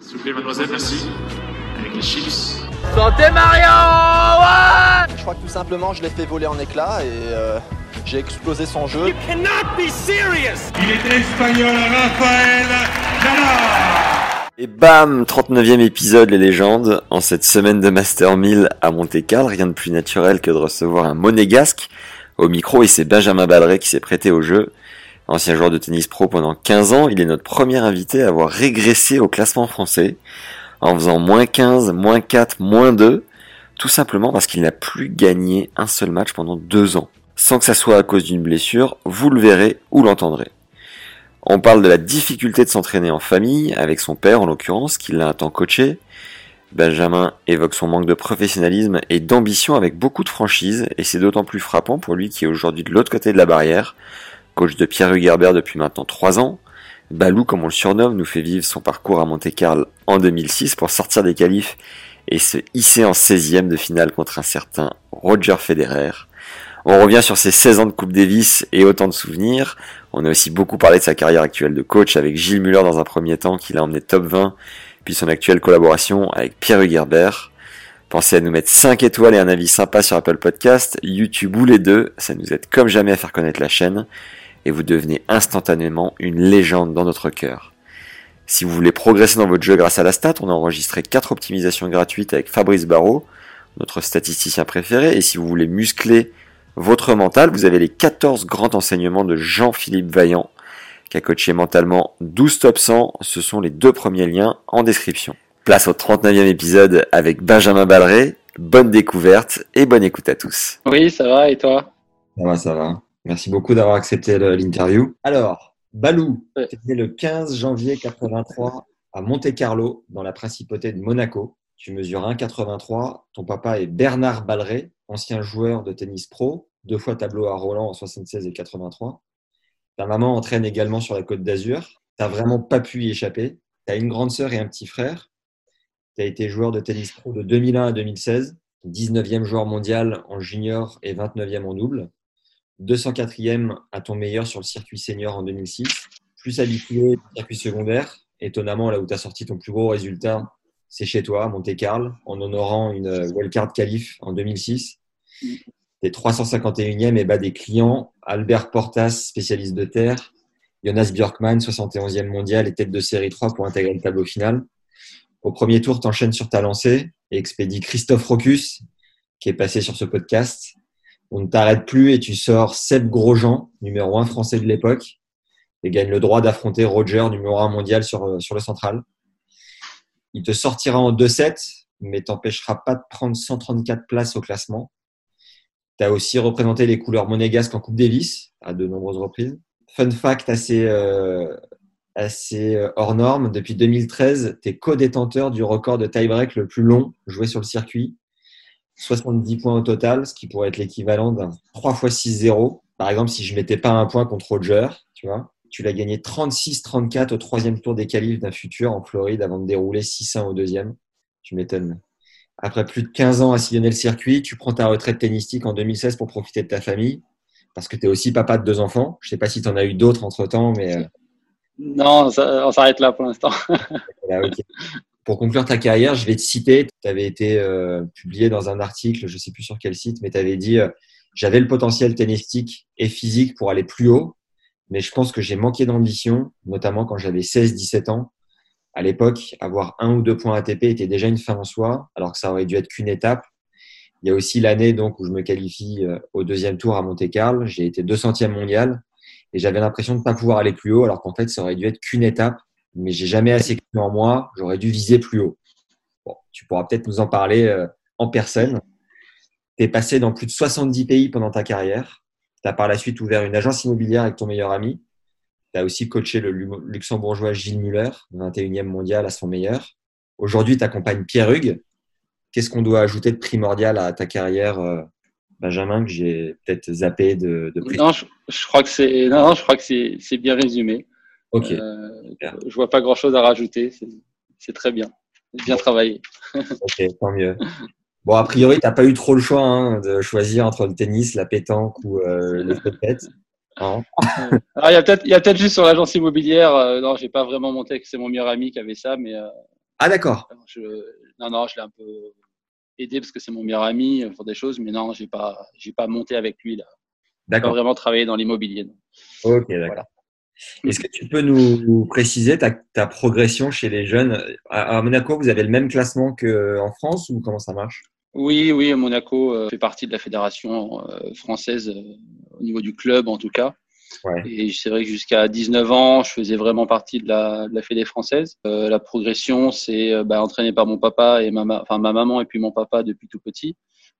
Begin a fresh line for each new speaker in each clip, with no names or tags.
S'il vous plaît, mademoiselle, merci. Avec les chips.
Santé Mario ouais
Je crois que tout simplement, je l'ai fait voler en éclats et euh, j'ai explosé son jeu.
cannot be serious
Il est espagnol, Rafael Nadal
Et bam 39e épisode les légendes. En cette semaine de Master 1000 à Monte-Carlo, rien de plus naturel que de recevoir un monégasque au micro et c'est Benjamin Balleret qui s'est prêté au jeu. Ancien joueur de tennis pro pendant 15 ans, il est notre premier invité à avoir régressé au classement français en faisant moins 15, moins 4, moins 2, tout simplement parce qu'il n'a plus gagné un seul match pendant deux ans. Sans que ça soit à cause d'une blessure, vous le verrez ou l'entendrez. On parle de la difficulté de s'entraîner en famille, avec son père en l'occurrence, qui l'a un temps coaché. Benjamin évoque son manque de professionnalisme et d'ambition avec beaucoup de franchise, et c'est d'autant plus frappant pour lui qui est aujourd'hui de l'autre côté de la barrière, coach de Pierre Hugerbert depuis maintenant trois ans. Balou, comme on le surnomme, nous fait vivre son parcours à Monte-Carlo en 2006 pour sortir des qualifs et se hisser en 16e de finale contre un certain Roger Federer. On revient sur ses 16 ans de Coupe Davis et autant de souvenirs. On a aussi beaucoup parlé de sa carrière actuelle de coach avec Gilles Muller dans un premier temps qui l'a emmené top 20, puis son actuelle collaboration avec Pierre Hugerbert. Pensez à nous mettre 5 étoiles et un avis sympa sur Apple Podcast, YouTube ou les deux, ça nous aide comme jamais à faire connaître la chaîne et vous devenez instantanément une légende dans notre cœur. Si vous voulez progresser dans votre jeu grâce à la stat, on a enregistré 4 optimisations gratuites avec Fabrice Barrault, notre statisticien préféré, et si vous voulez muscler votre mental, vous avez les 14 grands enseignements de Jean-Philippe Vaillant, qui a coaché mentalement 12 top 100, ce sont les deux premiers liens en description. Place au 39e épisode avec Benjamin Balleret, bonne découverte et bonne écoute à tous.
Oui, ça va, et toi?
Ça va, ça va. Merci beaucoup d'avoir accepté l'interview. Alors, Balou,
Ouais.
tu es né le 15 janvier 83 à Monte-Carlo, dans la principauté de Monaco. Tu mesures 1,83. Ton papa est Bernard Balleret, ancien joueur de tennis pro, deux fois tableau à Roland en 76 et 83. Ta maman entraîne également sur la côte d'Azur. Tu n'as vraiment pas pu y échapper. Tu as une grande sœur et un petit frère. Tu as été joueur de tennis pro de 2001 à 2016, 19e joueur mondial en junior et 29e en double. 204e à ton meilleur sur le circuit senior en 2006, plus habitué du circuit secondaire. Étonnamment, là où tu as sorti ton plus gros résultat, c'est chez toi, Monte-Carlo, en honorant une wildcard qualif en 2006. Tu es 351e et bas des clients. Albert Portas, spécialiste de terre. Jonas Björkman, 71e mondial et tête de série 3 pour intégrer le tableau final. Au premier tour, tu enchaînes sur ta lancée et expédies Christophe Rocus, qui est passé sur ce podcast. On ne t'arrête plus et tu sors Seb Grosjean, numéro 1 français de l'époque, et gagne le droit d'affronter Roger, numéro 1 mondial sur, euh, sur le central. Il te sortira en 2-7, mais t'empêchera pas de prendre 134 places au classement. Tu as aussi représenté les couleurs monégasques en Coupe Davis à de nombreuses reprises. Fun fact assez, euh, assez euh, hors norme, depuis 2013, tu es co-détenteur du record de tie-break le plus long joué sur le circuit. 70 points au total, ce qui pourrait être l'équivalent d'un 3 x 6-0. Par exemple, si je mettais pas un point contre Roger, tu vois, tu l'as gagné 36-34 au troisième tour des qualifs d'un futur en Floride avant de dérouler 6-1 au deuxième. Tu m'étonnes. Après plus de 15 ans à sillonner le circuit, tu prends ta retraite tennistique en 2016 pour profiter de ta famille, parce que tu es aussi papa de deux enfants. Je sais pas si tu en as eu d'autres entre-temps, mais... euh,
Non, on s'arrête là pour l'instant.
Voilà. Pour conclure ta carrière, je vais te citer. Tu avais été euh, publié dans un article, je ne sais plus sur quel site, mais tu avais dit euh, J'avais le potentiel tennistique et physique pour aller plus haut, mais je pense que j'ai manqué d'ambition, notamment quand j'avais 16-17 ans. À l'époque, avoir un ou deux points ATP était déjà une fin en soi, alors que ça aurait dû être qu'une étape. Il y a aussi l'année donc où je me qualifie euh, au deuxième tour à Monte-Carlo. J'ai été 200e mondial et j'avais l'impression de ne pas pouvoir aller plus haut, alors qu'en fait, ça aurait dû être qu'une étape mais j'ai jamais assez cru en moi. J'aurais dû viser plus haut. Bon, tu pourras peut-être nous en parler euh, en personne. Tu es passé dans plus de 70 pays pendant ta carrière. Tu as par la suite ouvert une agence immobilière avec ton meilleur ami. Tu as aussi coaché le luxembourgeois Gilles Muller, 21e mondial à son meilleur. Aujourd'hui, tu accompagnes Pierre Hugues. Qu'est-ce qu'on doit ajouter de primordial à ta carrière, euh, Benjamin, que j'ai peut-être zappé de, de
Non, je, crois que c'est non, je crois que c'est bien résumé.
Ok.
Euh, je vois pas grand-chose à rajouter. C'est très bien. Bien travaillé.
ok, tant mieux. Bon, a priori, tu n'as pas eu trop le choix hein, de choisir entre le tennis, la pétanque ou euh, le peut-être.
Hein il y a peut-être peut juste sur l'agence immobilière. Euh, non, j'ai pas vraiment monté. C'est mon meilleur ami qui avait ça, mais. Euh,
ah d'accord.
non, non, je l'ai un peu aidé parce que c'est mon meilleur ami pour des choses, mais non, j'ai pas, j'ai pas monté avec lui là. D'accord. Pas vraiment travaillé dans l'immobilier.
Ok, d'accord. Est-ce que tu peux nous préciser ta, ta progression chez les jeunes? À, Monaco Vous avez le même classement qu'en France ou comment ça marche?
Oui, oui, Monaco euh, fait partie de la fédération euh, française euh, au niveau du club en tout cas. Ouais. Et c'est vrai que jusqu'à 19 ans, je faisais vraiment partie de la, de la fédé française. Euh, la progression, c'est bah, entraîné par mon papa et ma, enfin, ma maman et puis mon papa depuis tout petit.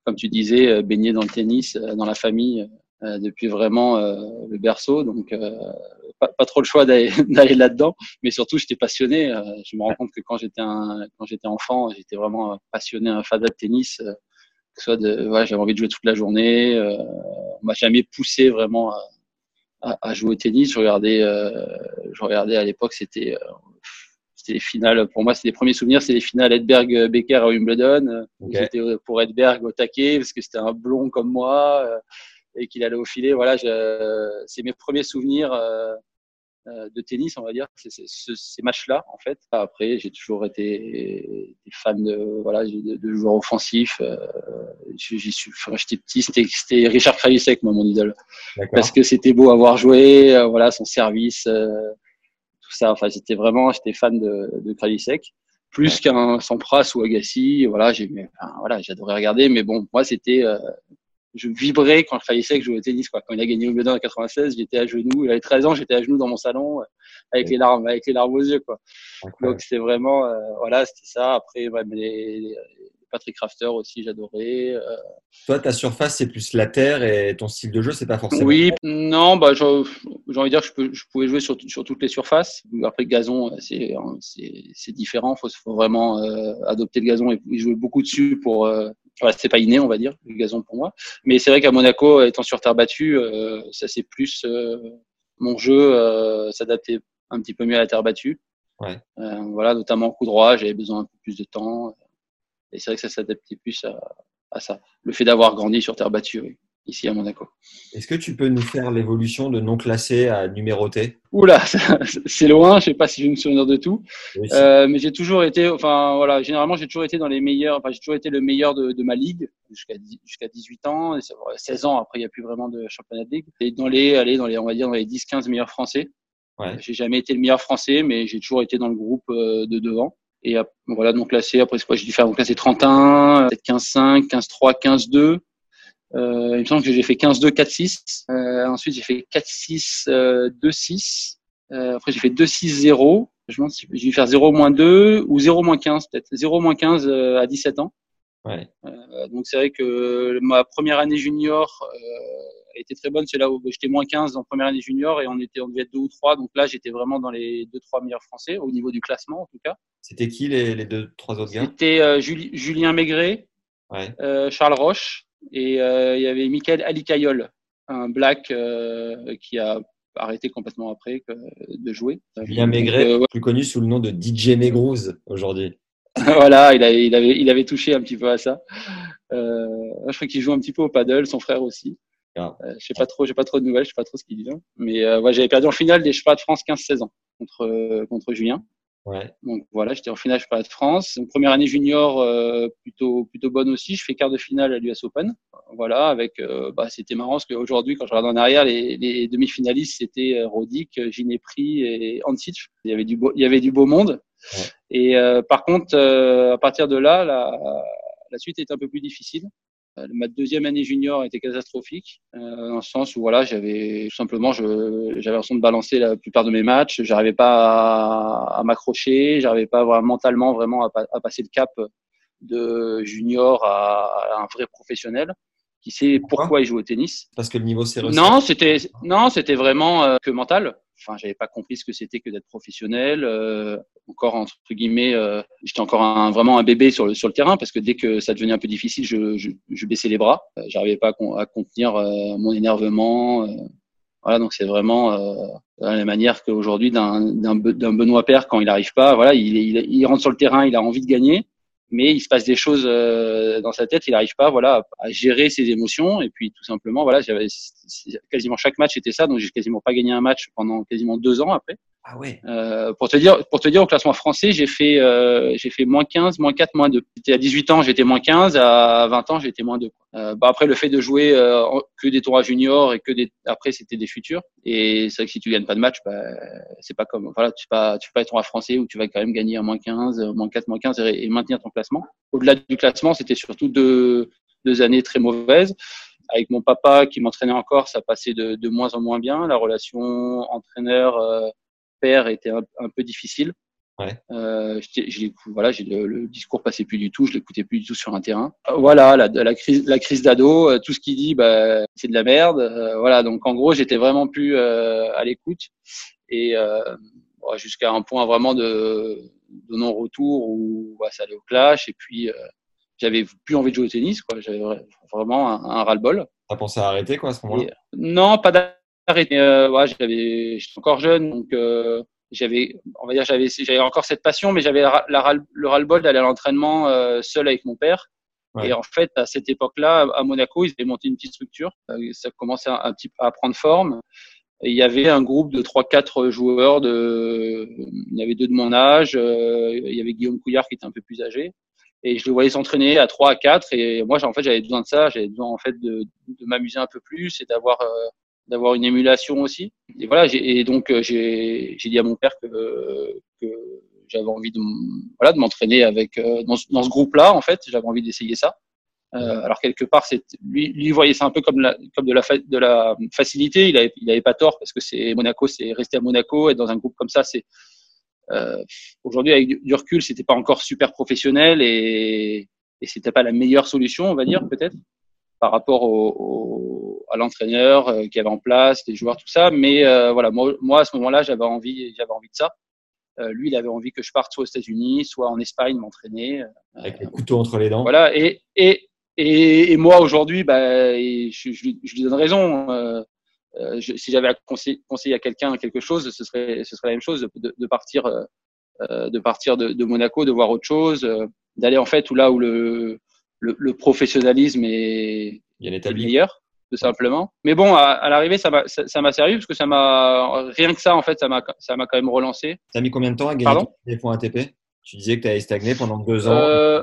Comme tu disais, baigné dans le tennis, dans la famille depuis vraiment euh, le berceau. Donc, euh, pas, pas, trop le choix d'aller là-dedans, mais surtout, j'étais passionné. je me rends compte que quand j'étais quand j'étais enfant, j'étais vraiment passionné, un fan de tennis. que ce soit de, ouais, j'avais envie de jouer toute la journée. Euh, on m'a jamais poussé vraiment à, à, à, jouer au tennis. Je regardais, je regardais à l'époque, c'était c'était les finales. Pour moi, c'est les premiers souvenirs, c'est les finales Edberg-Becker à Wimbledon. J'étais pour Edberg au taquet parce que c'était un blond comme moi et qu'il allait au filet. Voilà, c'est mes premiers souvenirs euh, euh, de tennis, on va dire, c'est ces matchs-là en fait. Après, j'ai toujours été fan de voilà de, de joueurs offensifs. Euh, j'y suis, j'étais petit, c'était Richard Krajicek, moi mon idole, parce que c'était beau à voir jouer, voilà son service, tout ça. Enfin, j'étais vraiment, j'étais fan de, de Krajicek plus qu'un Sampras ou Agassi. Voilà, j'ai, enfin, voilà, j'adorais regarder, mais bon, moi, c'était, je vibrais quand je que je jouais au tennis. Quoi. Quand il a gagné Wimbledon en 96, j'étais à genoux. Il avait 13 ans, j'étais à genoux dans mon salon euh, avec les larmes, avec les larmes aux yeux. Quoi. Donc c'était vraiment, euh, voilà, c'était ça. Après, ouais, les, Patrick Rafter aussi, j'adorais. Euh.
Toi, ta surface, c'est plus la terre et ton style de jeu, c'est pas forcément.
Oui, non, bah, j'ai envie de dire que je, peux, je pouvais jouer sur, sur, toutes les surfaces. Après, le gazon, c'est différent. Il faut, faut, vraiment adopter le gazon et jouer beaucoup dessus pour, voilà, c'est pas inné, on va dire, le gazon pour moi. Mais c'est vrai qu'à Monaco, étant sur terre battue, euh, ça c'est plus euh, mon jeu euh, s'adapter un petit peu mieux à la terre battue. Ouais. Euh, voilà, notamment coup droit, j'avais besoin un peu plus de temps. Et c'est vrai que ça s'adaptait plus à, à, ça. Le fait d'avoir grandi sur terre battue, oui ici à Monaco.
Est-ce que tu peux nous faire l'évolution de non classé à numéroté?
Oula, c'est loin, je sais pas si je me souviens de tout, euh, mais j'ai toujours été, enfin voilà, généralement j'ai toujours été dans les meilleurs, enfin j'ai toujours été le meilleur de, de ma ligue jusqu'à jusqu'à 18 ans, 16 ans après il n'y a plus vraiment de championnat de ligue, et dans les, allez, dans les, on va dire dans les 10-15 meilleurs français. Ouais. J'ai jamais été le meilleur français, mais j'ai toujours été dans le groupe euh, de devant. Et voilà, donc classé, après c'est quoi, j'ai dû faire donc classé 31, peut-être 15-5, 15-3, 15-2. Euh, il me semble que j'ai fait 15-2, 4-6. Euh, ensuite, j'ai fait 4-6, 2-6. Euh, après, j'ai fait 2-6-0. Je me demande si j'ai dû faire 0-2 ou 0-15 peut-être. 0-15 à 17 ans. Ouais. donc, c'est vrai que ma première année junior a été très bonne. C'est là où j'étais moins 15 en première année junior et on, était, on devait être 2 ou 3. Donc là, j'étais vraiment dans les 2-3 meilleurs français au niveau du classement en tout cas.
C'était qui les, les deux, trois autres gars?
C'était Julien Maigret, ouais. Charles Roche et euh, il y avait Michael Alikayol, un black euh, qui a arrêté complètement après de jouer.
Julien Maigret, euh, plus connu sous le nom de DJ Negrouz aujourd'hui.
voilà, il, il, avait, il avait touché un petit peu à ça. Euh, je crois qu'il joue un petit peu au paddle, son frère aussi. Ah. Euh, je sais pas trop, j'ai pas trop de nouvelles, je sais pas trop ce qu'il dit. Mais euh, ouais, j'avais perdu en finale des Chevaliers de France 15-16 ans contre contre Julien. Ouais. Donc voilà, j'étais en finale pas de France. Une première année junior euh, plutôt plutôt bonne aussi. Je fais quart de finale à l'US Open. Voilà, avec euh, bah, c'était marrant parce qu'aujourd'hui quand je regarde en arrière, les, les demi-finalistes c'était euh, Rodic, Ginepri et Ansic. Il y avait du beau, il y avait du beau monde. Ouais. Et euh, par contre, à partir de là, la, la suite est un peu plus difficile. Euh, ma deuxième année junior était catastrophique, euh, dans le sens où voilà, j'avais tout simplement, j'avais l'impression de balancer la plupart de mes matchs. J'arrivais pas à, à m'accrocher, j'arrivais pas vraiment, mentalement vraiment à, passer le cap de junior à, un vrai professionnel, qui sait pourquoi, il joue au tennis.
Parce que le niveau s'est
Non, c'était non, c'était vraiment euh, que mental. Enfin, j'avais pas compris ce que c'était que d'être professionnel. Euh, encore entre guillemets, euh, j'étais encore un, vraiment un bébé sur le sur le terrain parce que dès que ça devenait un peu difficile, je, je, je baissais les bras. J'arrivais pas à, à contenir mon énervement. voilà, donc c'est vraiment la manière qu'aujourd'hui d'un d'un Benoît Père quand il n'arrive pas, voilà, il, il, il rentre sur le terrain, il a envie de gagner mais il se passe des choses euh, dans sa tête, il n'arrive pas voilà à gérer ses émotions et puis tout simplement voilà, j'avais quasiment chaque match était ça donc j'ai quasiment pas gagné un match pendant quasiment deux ans après.
Ah ouais.
Euh, pour te dire, pour te dire, au classement français, j'ai fait, euh, j'ai fait moins 15, moins 4, moins 2. J'étais à 18 ans, j'étais moins 15, à 20 ans, j'étais moins 2. Euh, bah après, le fait de jouer euh, que des tours juniors et que des, après, c'était des futurs. Et c'est vrai que si tu gagnes pas de match, bah, c'est pas comme, voilà, tu pas, tu pas être tournoi français où tu vas quand même gagner à moins 15, moins 4, moins 15 et, maintenir ton classement. Au-delà du classement, c'était surtout deux, deux années très mauvaises avec mon papa qui m'entraînait encore, ça passait de, de, moins en moins bien. La relation entraîneur euh, père était un, peu difficile.
Ouais.
Euh, voilà, le, le, discours passait plus du tout, je l'écoutais plus du tout sur un terrain. Euh, voilà, la, la crise, la crise d'ado, euh, tout ce qu'il dit, bah, c'est de la merde. Voilà, donc en gros, j'étais vraiment plus à l'écoute et jusqu'à un point vraiment de, de non-retour où bah, ça allait au clash et puis j'avais plus envie de jouer au tennis, quoi. J'avais vraiment un, un ras-le-bol.
T'as pensé à arrêter quoi à ce moment-là?
Non, pas arrêté. Euh, ouais, j'avais, j'étais encore jeune, donc euh, j'avais, on va dire, j'avais, j'avais encore cette passion, mais j'avais la, le ras-le-bol d'aller à l'entraînement euh, seul avec mon père. Et en fait, à cette époque-là, à Monaco, ils avaient monté une petite structure. Euh, ça commençait un, petit peu à prendre forme. Et il y avait un groupe de trois, quatre joueurs. De, il y avait deux de mon âge. il y avait Guillaume Couillard qui était un peu plus âgé. Et je les voyais s'entraîner à trois, à quatre. Et moi, en fait, j'avais besoin de ça. J'avais besoin en fait de, de m'amuser un peu plus et d'avoir d'avoir une émulation aussi. Et voilà, et donc euh, j'ai dit à mon père que, que j'avais envie de voilà de m'entraîner avec euh, dans, dans ce groupe-là en fait, j'avais envie d'essayer ça. Euh, alors quelque part, c'est lui, lui voyait ça un peu comme la, comme de la de la facilité. Il avait il avait pas tort parce que c'est Monaco, c'est rester à Monaco, être dans un groupe comme ça, c'est euh, aujourd'hui avec du, recul, c'était pas encore super professionnel et et c'était pas la meilleure solution, on va dire peut-être par rapport au, à l'entraîneur euh, qui avait en place, les joueurs, tout ça. Mais euh, voilà, moi, moi, à ce moment-là, j'avais envie, j'avais envie de ça. Euh, lui, il avait envie que je parte soit aux États-Unis, soit en Espagne m'entraîner.
Avec le couteau entre les dents.
Voilà. Et et et, et moi aujourd'hui, bah, je, je, je, lui donne raison. Euh, je, si j'avais à conseiller, conseiller à quelqu'un quelque chose, ce serait ce serait la même chose de, de partir de partir de, de, Monaco, de voir autre chose, d'aller en fait où là où le le, le professionnalisme est, est meilleur tout simplement. Mais bon, à, à l'arrivée, ça m'a ça, servi parce que ça m'a rien que ça en fait, ça m'a ça m'a quand même relancé.
A mis combien de temps à gagner des points ATP Tu disais que tu avais stagné pendant deux ans.
Euh,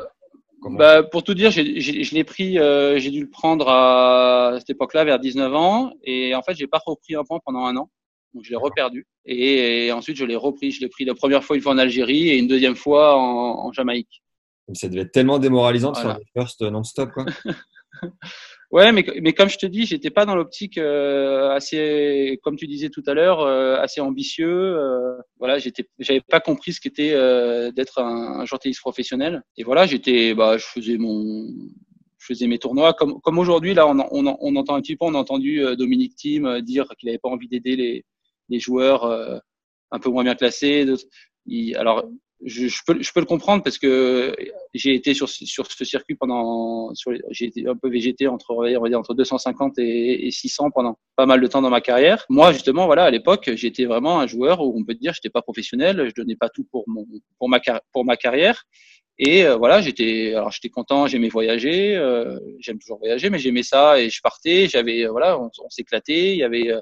bah, pour tout dire, j'ai, je l'ai pris, euh, j'ai dû le prendre à cette époque-là, vers 19 ans, et en fait, j'ai pas repris un point pendant un an, donc je l'ai reperdu. Et, ensuite, je l'ai repris. Je l'ai pris la première fois une fois en Algérie et une deuxième fois en, en Jamaïque.
Ça devait être tellement démoralisant de faire des first non-stop, quoi.
ouais, mais, mais comme je te dis, j'étais pas dans l'optique euh, assez, comme tu disais tout à l'heure, euh, assez ambitieux. Euh, voilà, j'étais, j'avais pas compris ce qu'était euh, d'être un, un joueur tennis professionnel. Et voilà, j'étais, bah, je faisais mon, je faisais mes tournois. Comme, comme aujourd'hui, là, on, on, on, entend un petit peu, on a entendu Dominique Thiem dire qu'il avait pas envie d'aider les, les joueurs un peu moins bien classés. Alors, je, je, peux, je peux le comprendre parce que j'ai été sur, sur ce circuit pendant, j'ai été un peu végété entre, on va dire, entre 250 et, et, 600 pendant pas mal de temps dans ma carrière. Moi, justement, voilà, à l'époque, j'étais vraiment un joueur où on peut dire, j'étais pas professionnel, je donnais pas tout pour mon, pour ma, carrière. Et euh, voilà, j'étais, alors j'étais content, j'aimais voyager, euh, j'aime toujours voyager, mais j'aimais ça et je partais, j'avais, euh, voilà, on, s'éclatait, il y avait, euh,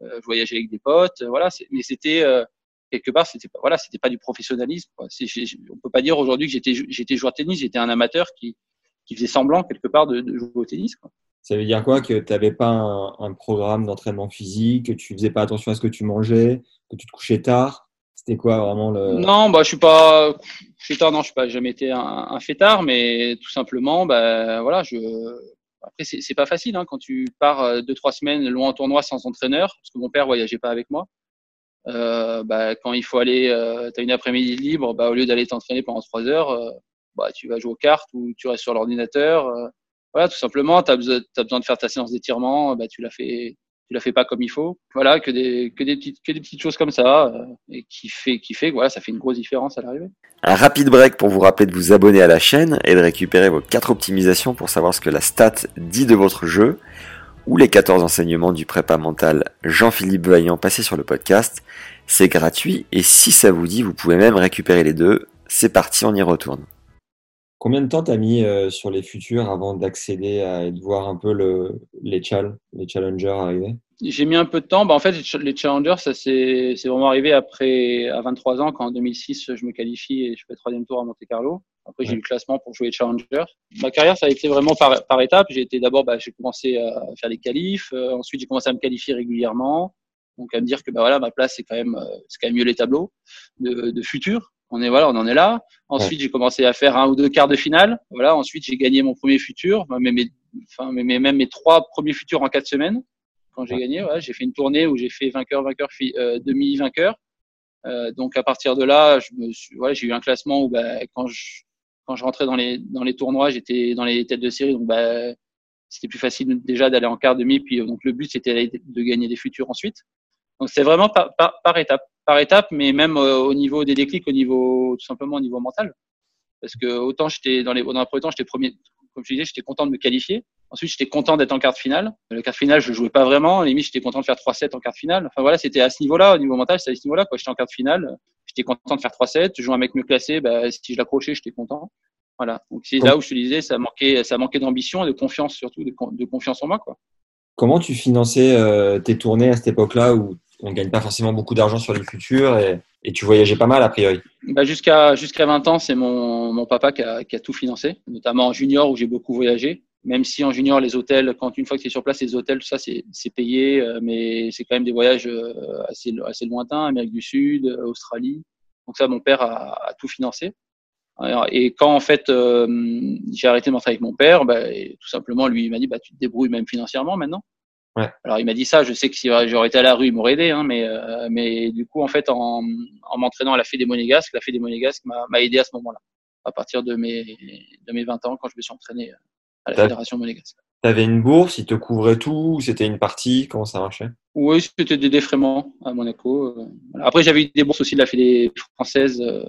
je voyageais avec des potes, voilà, mais c'était quelque part, c'était pas, voilà, c'était pas du professionnalisme. Quoi. on peut pas dire aujourd'hui que j'étais, j'étais joueur de tennis, j'étais un amateur qui, qui faisait semblant quelque part de, de jouer au tennis. Quoi.
Ça veut dire quoi Que tu n'avais pas un, un programme d'entraînement physique, que tu faisais pas attention à ce que tu mangeais, que tu te couchais tard? C'était quoi vraiment le
Non, bah je suis pas, je suis tard, non, je suis pas jamais été un, un fêtard, mais tout simplement, bah voilà, je. Après, c'est, c'est pas facile hein, quand tu pars euh, deux trois semaines loin en tournoi sans entraîneur, parce que mon père voyageait pas avec moi. Euh, bah, quand il faut aller, euh, tu as une après-midi libre, bah, au lieu d'aller t'entraîner pendant trois heures, euh, bah, tu vas jouer aux cartes ou tu restes sur l'ordinateur. Euh, voilà, tout simplement, tu as, besoin de faire ta séance d'étirement, bah, tu l'as fait, tu la fais pas comme il faut. Voilà, que des, que des petites, que des petites choses comme ça, euh, et qui fait, qui fait, voilà, ça fait une grosse différence à l'arrivée.
Un rapide break pour vous rappeler de vous abonner à la chaîne et de récupérer vos quatre optimisations pour savoir ce que la stat dit de votre jeu, ou les 14 enseignements du prépa mental Jean-Philippe Vaillant passé sur le podcast. C'est gratuit et si ça vous dit, vous pouvez même récupérer les deux. C'est parti, on y retourne.
Combien de temps t'as mis euh, sur les futurs avant d'accéder à et de voir un peu le, les chal, les challengers arriver?
J'ai mis un peu de temps. Bah, en fait, les challengers, ça c'est vraiment arrivé après à 23 ans, quand en 2006 je me qualifie et je fais troisième tour à Monte Carlo. Après, j'ai eu le classement pour jouer challenger. Ma carrière, ça a été vraiment par, par étapes. J'ai été d'abord, bah, j'ai commencé à faire les qualifs. Euh, ensuite, j'ai commencé à me qualifier régulièrement. Donc, à me dire que bah, voilà, ma place, c'est quand même, euh, c'est quand même mieux les tableaux de, de futur on est voilà, on en est là. Ensuite, j'ai commencé à faire un ou deux quarts de finale. Voilà. Ensuite, j'ai gagné mon premier futur, même mes, enfin, même mes trois premiers futurs en quatre semaines. Quand j'ai gagné, voilà, j'ai fait une tournée où j'ai fait vainqueur, vainqueur, euh, demi vainqueur. Euh, donc à partir de là, je me suis, voilà, j'ai eu un classement où bah, quand je quand je rentrais dans les dans les tournois, j'étais dans les têtes de série, donc bah, c'était plus facile déjà d'aller en quart demi. Puis donc le but c'était de gagner des futurs ensuite. Donc c'est vraiment par, par, par étape par étape, mais même euh, au niveau des déclics, au niveau tout simplement au niveau mental. Parce que autant j'étais dans les dans le premier temps, j'étais premier, comme je disais, j'étais content de me qualifier. Ensuite, j'étais content d'être en quart de finale. Le quart de finale, je jouais pas vraiment. Limite, j'étais content de faire 3-7 en quart de finale. Enfin voilà, c'était à ce niveau-là, au niveau mental, c'était à ce niveau-là. J'étais en quart de finale, j'étais content de faire 3-7. Je jouais un mec mieux classé, bah, si je l'accrochais, j'étais content. Voilà. Donc c'est là où je te disais, ça manquait, ça manquait d'ambition et de confiance surtout, de, de, confiance en moi, quoi.
Comment tu finançais euh, tes tournées à cette époque-là où on ne gagne pas forcément beaucoup d'argent sur les futurs et, tu voyageais pas mal a priori?
Bah jusqu'à jusqu'à 20 ans, c'est mon, mon papa qui a, qui a, tout financé, notamment en junior où j'ai beaucoup voyagé. Même si en junior, les hôtels, quand une fois que tu es sur place, les hôtels, tout ça, c'est payé, euh, mais c'est quand même des voyages euh, assez, assez lointains, Amérique du Sud, euh, Australie. Donc ça, mon père a, a tout financé. Et quand en fait j'ai arrêté de m'entraîner avec mon père, bah, tout simplement lui il m'a dit bah tu te débrouilles même financièrement maintenant. Ouais. Alors il m'a dit ça, je sais que si j'aurais été à la rue, il m'aurait aidé, hein, mais, euh, mais du coup, en fait, en, en m'entraînant à la Fédé des Monégasques, la Fédé des Monégasques m'a aidé à ce moment-là, à partir de mes, de mes 20 ans, quand je me suis entraîné à la Fédération Monégasque.
Tu avais une bourse, il te couvrait tout, c'était une partie, comment ça marchait?
Oui, c'était des défraiements à Monaco. Euh, Après, j'avais eu des bourses aussi de la Fédé française euh,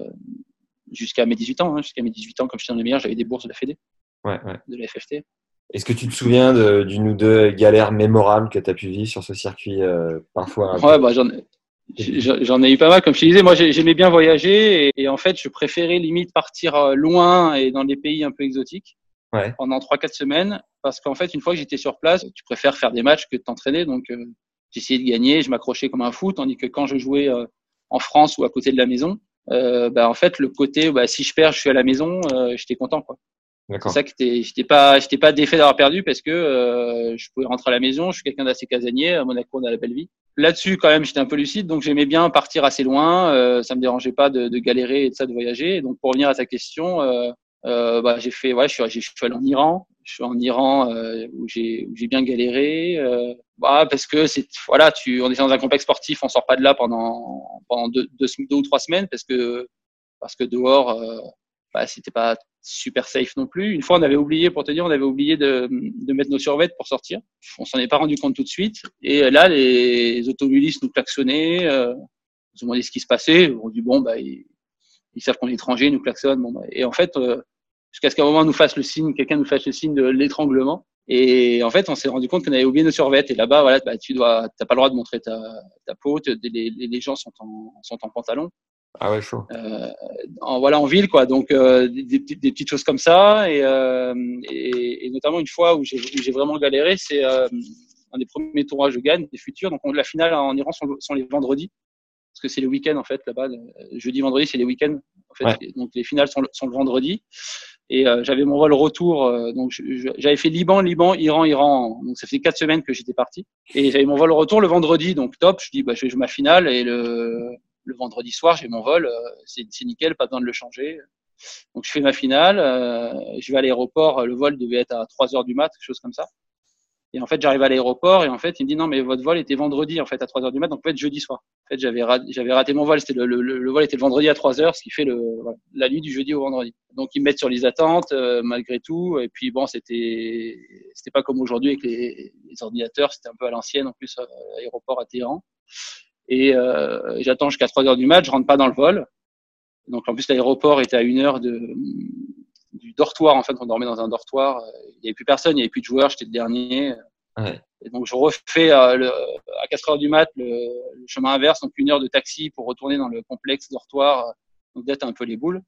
jusqu'à mes 18 ans. Hein, jusqu'à mes 18 ans, comme j'étais dans les meilleurs, j'avais des bourses de la Fédé,
ouais, ouais.
de la FFT.
Est-ce que tu te souviens d'une ou deux galères mémorables que tu as pu vivre sur ce circuit euh, parfois
Ouais, bah, j'en ai, ai eu pas mal. Comme je te disais, moi j'aimais bien voyager et, en fait je préférais limite partir euh, loin et dans des pays un peu exotiques ouais. pendant 3-4 semaines parce qu'en fait une fois que j'étais sur place, tu préfères faire des matchs que de t'entraîner. Donc euh, j'essayais de gagner, je m'accrochais comme un fou, tandis que quand je jouais en France ou à côté de la maison, bah, en fait le côté bah, si je perds, je suis à la maison, j'étais content quoi. C'est ça que j'étais pas, j'étais pas défait d'avoir perdu parce que euh, je pouvais rentrer à la maison. Je suis quelqu'un d'assez casanier. À Monaco, on a la belle vie. Là-dessus, quand même, j'étais un peu lucide, donc j'aimais bien partir assez loin. Euh, ça me dérangeait pas de, de, galérer et de ça, de voyager. donc, pour revenir à ta question, euh, euh, bah, j'ai fait, ouais, je suis, je suis allé en Iran. Je suis en Iran euh, où j'ai, bien galéré. Euh, bah, parce que c'est, voilà, tu, on est dans un complexe sportif, on sort pas de là pendant pendant deux, deux, deux ou trois semaines parce que parce que dehors, bah, c'était pas super safe non plus. Une fois, on avait oublié, pour te dire, on avait oublié de, de mettre nos survêtements pour sortir. On s'en est pas rendu compte tout de suite. Et là, les automobilistes nous klaxonnaient, euh, nous demandé ce qui se passait. On dit bon, bah, ils, savent qu'on est étranger, ils nous klaxonnent. Bon, bah, et en fait, euh, jusqu'à ce qu'à un moment, nous fasse le signe, quelqu'un nous fasse le signe de l'étranglement. Et en fait, on s'est rendu compte qu'on avait oublié nos survêtements. Et là-bas, voilà, bah, tu dois, t'as pas le droit de montrer ta, ta peau. Les, les, gens sont en, sont en pantalon.
Ah ouais, chaud.
Euh, en, voilà, en ville, quoi. Donc, euh, des, des, des, petites choses comme ça. Et, euh, et, et notamment, une fois où j'ai vraiment galéré, c'est euh, un des premiers tournois que je gagne, des futurs. Donc, on, la finale en Iran sont, sont les vendredis. Parce que c'est le week-end, en fait, là-bas. Jeudi, vendredi, c'est les week-ends. En fait. Ouais. Donc, les finales sont le, sont le vendredi. Et euh, j'avais mon vol retour. Euh, donc, j'avais fait Liban, Liban, Iran, Iran. Donc, ça fait quatre semaines que j'étais parti. Et j'avais mon vol retour le vendredi. Donc, top. Je dis, bah, je vais jouer ma finale. Et le le vendredi soir, j'ai mon vol, euh, c'est nickel, pas besoin de le changer. Donc je fais ma finale, euh, je vais à l'aéroport, le vol devait être à 3 heures du mat, quelque chose comme ça. Et en fait, j'arrive à l'aéroport et en fait, il me dit non, mais votre vol était vendredi en fait à 3 heures du mat, donc fait jeudi soir. En fait, j'avais raté, mon vol. C'était le, vol était le vendredi à 3 heures, ce qui fait la nuit du jeudi au vendredi. Donc ils me mettent sur les attentes euh, malgré tout. Et puis bon, c'était c'était pas comme aujourd'hui avec les, ordinateurs, c'était un peu à l'ancienne en plus à l'aéroport à Téhéran. Et euh, j'attends jusqu'à 3 heures du mat, je rentre pas dans le vol. Donc en plus l'aéroport était à une heure de du dortoir en fait, on dormait dans un dortoir. Il n'y avait plus personne, il n'y avait plus de joueurs, j'étais le dernier. Ouais. Et donc je refais euh, le, à 4 heures du mat le, le, chemin inverse, donc une heure de taxi pour retourner dans le complexe dortoir, donc d'être un peu les boules.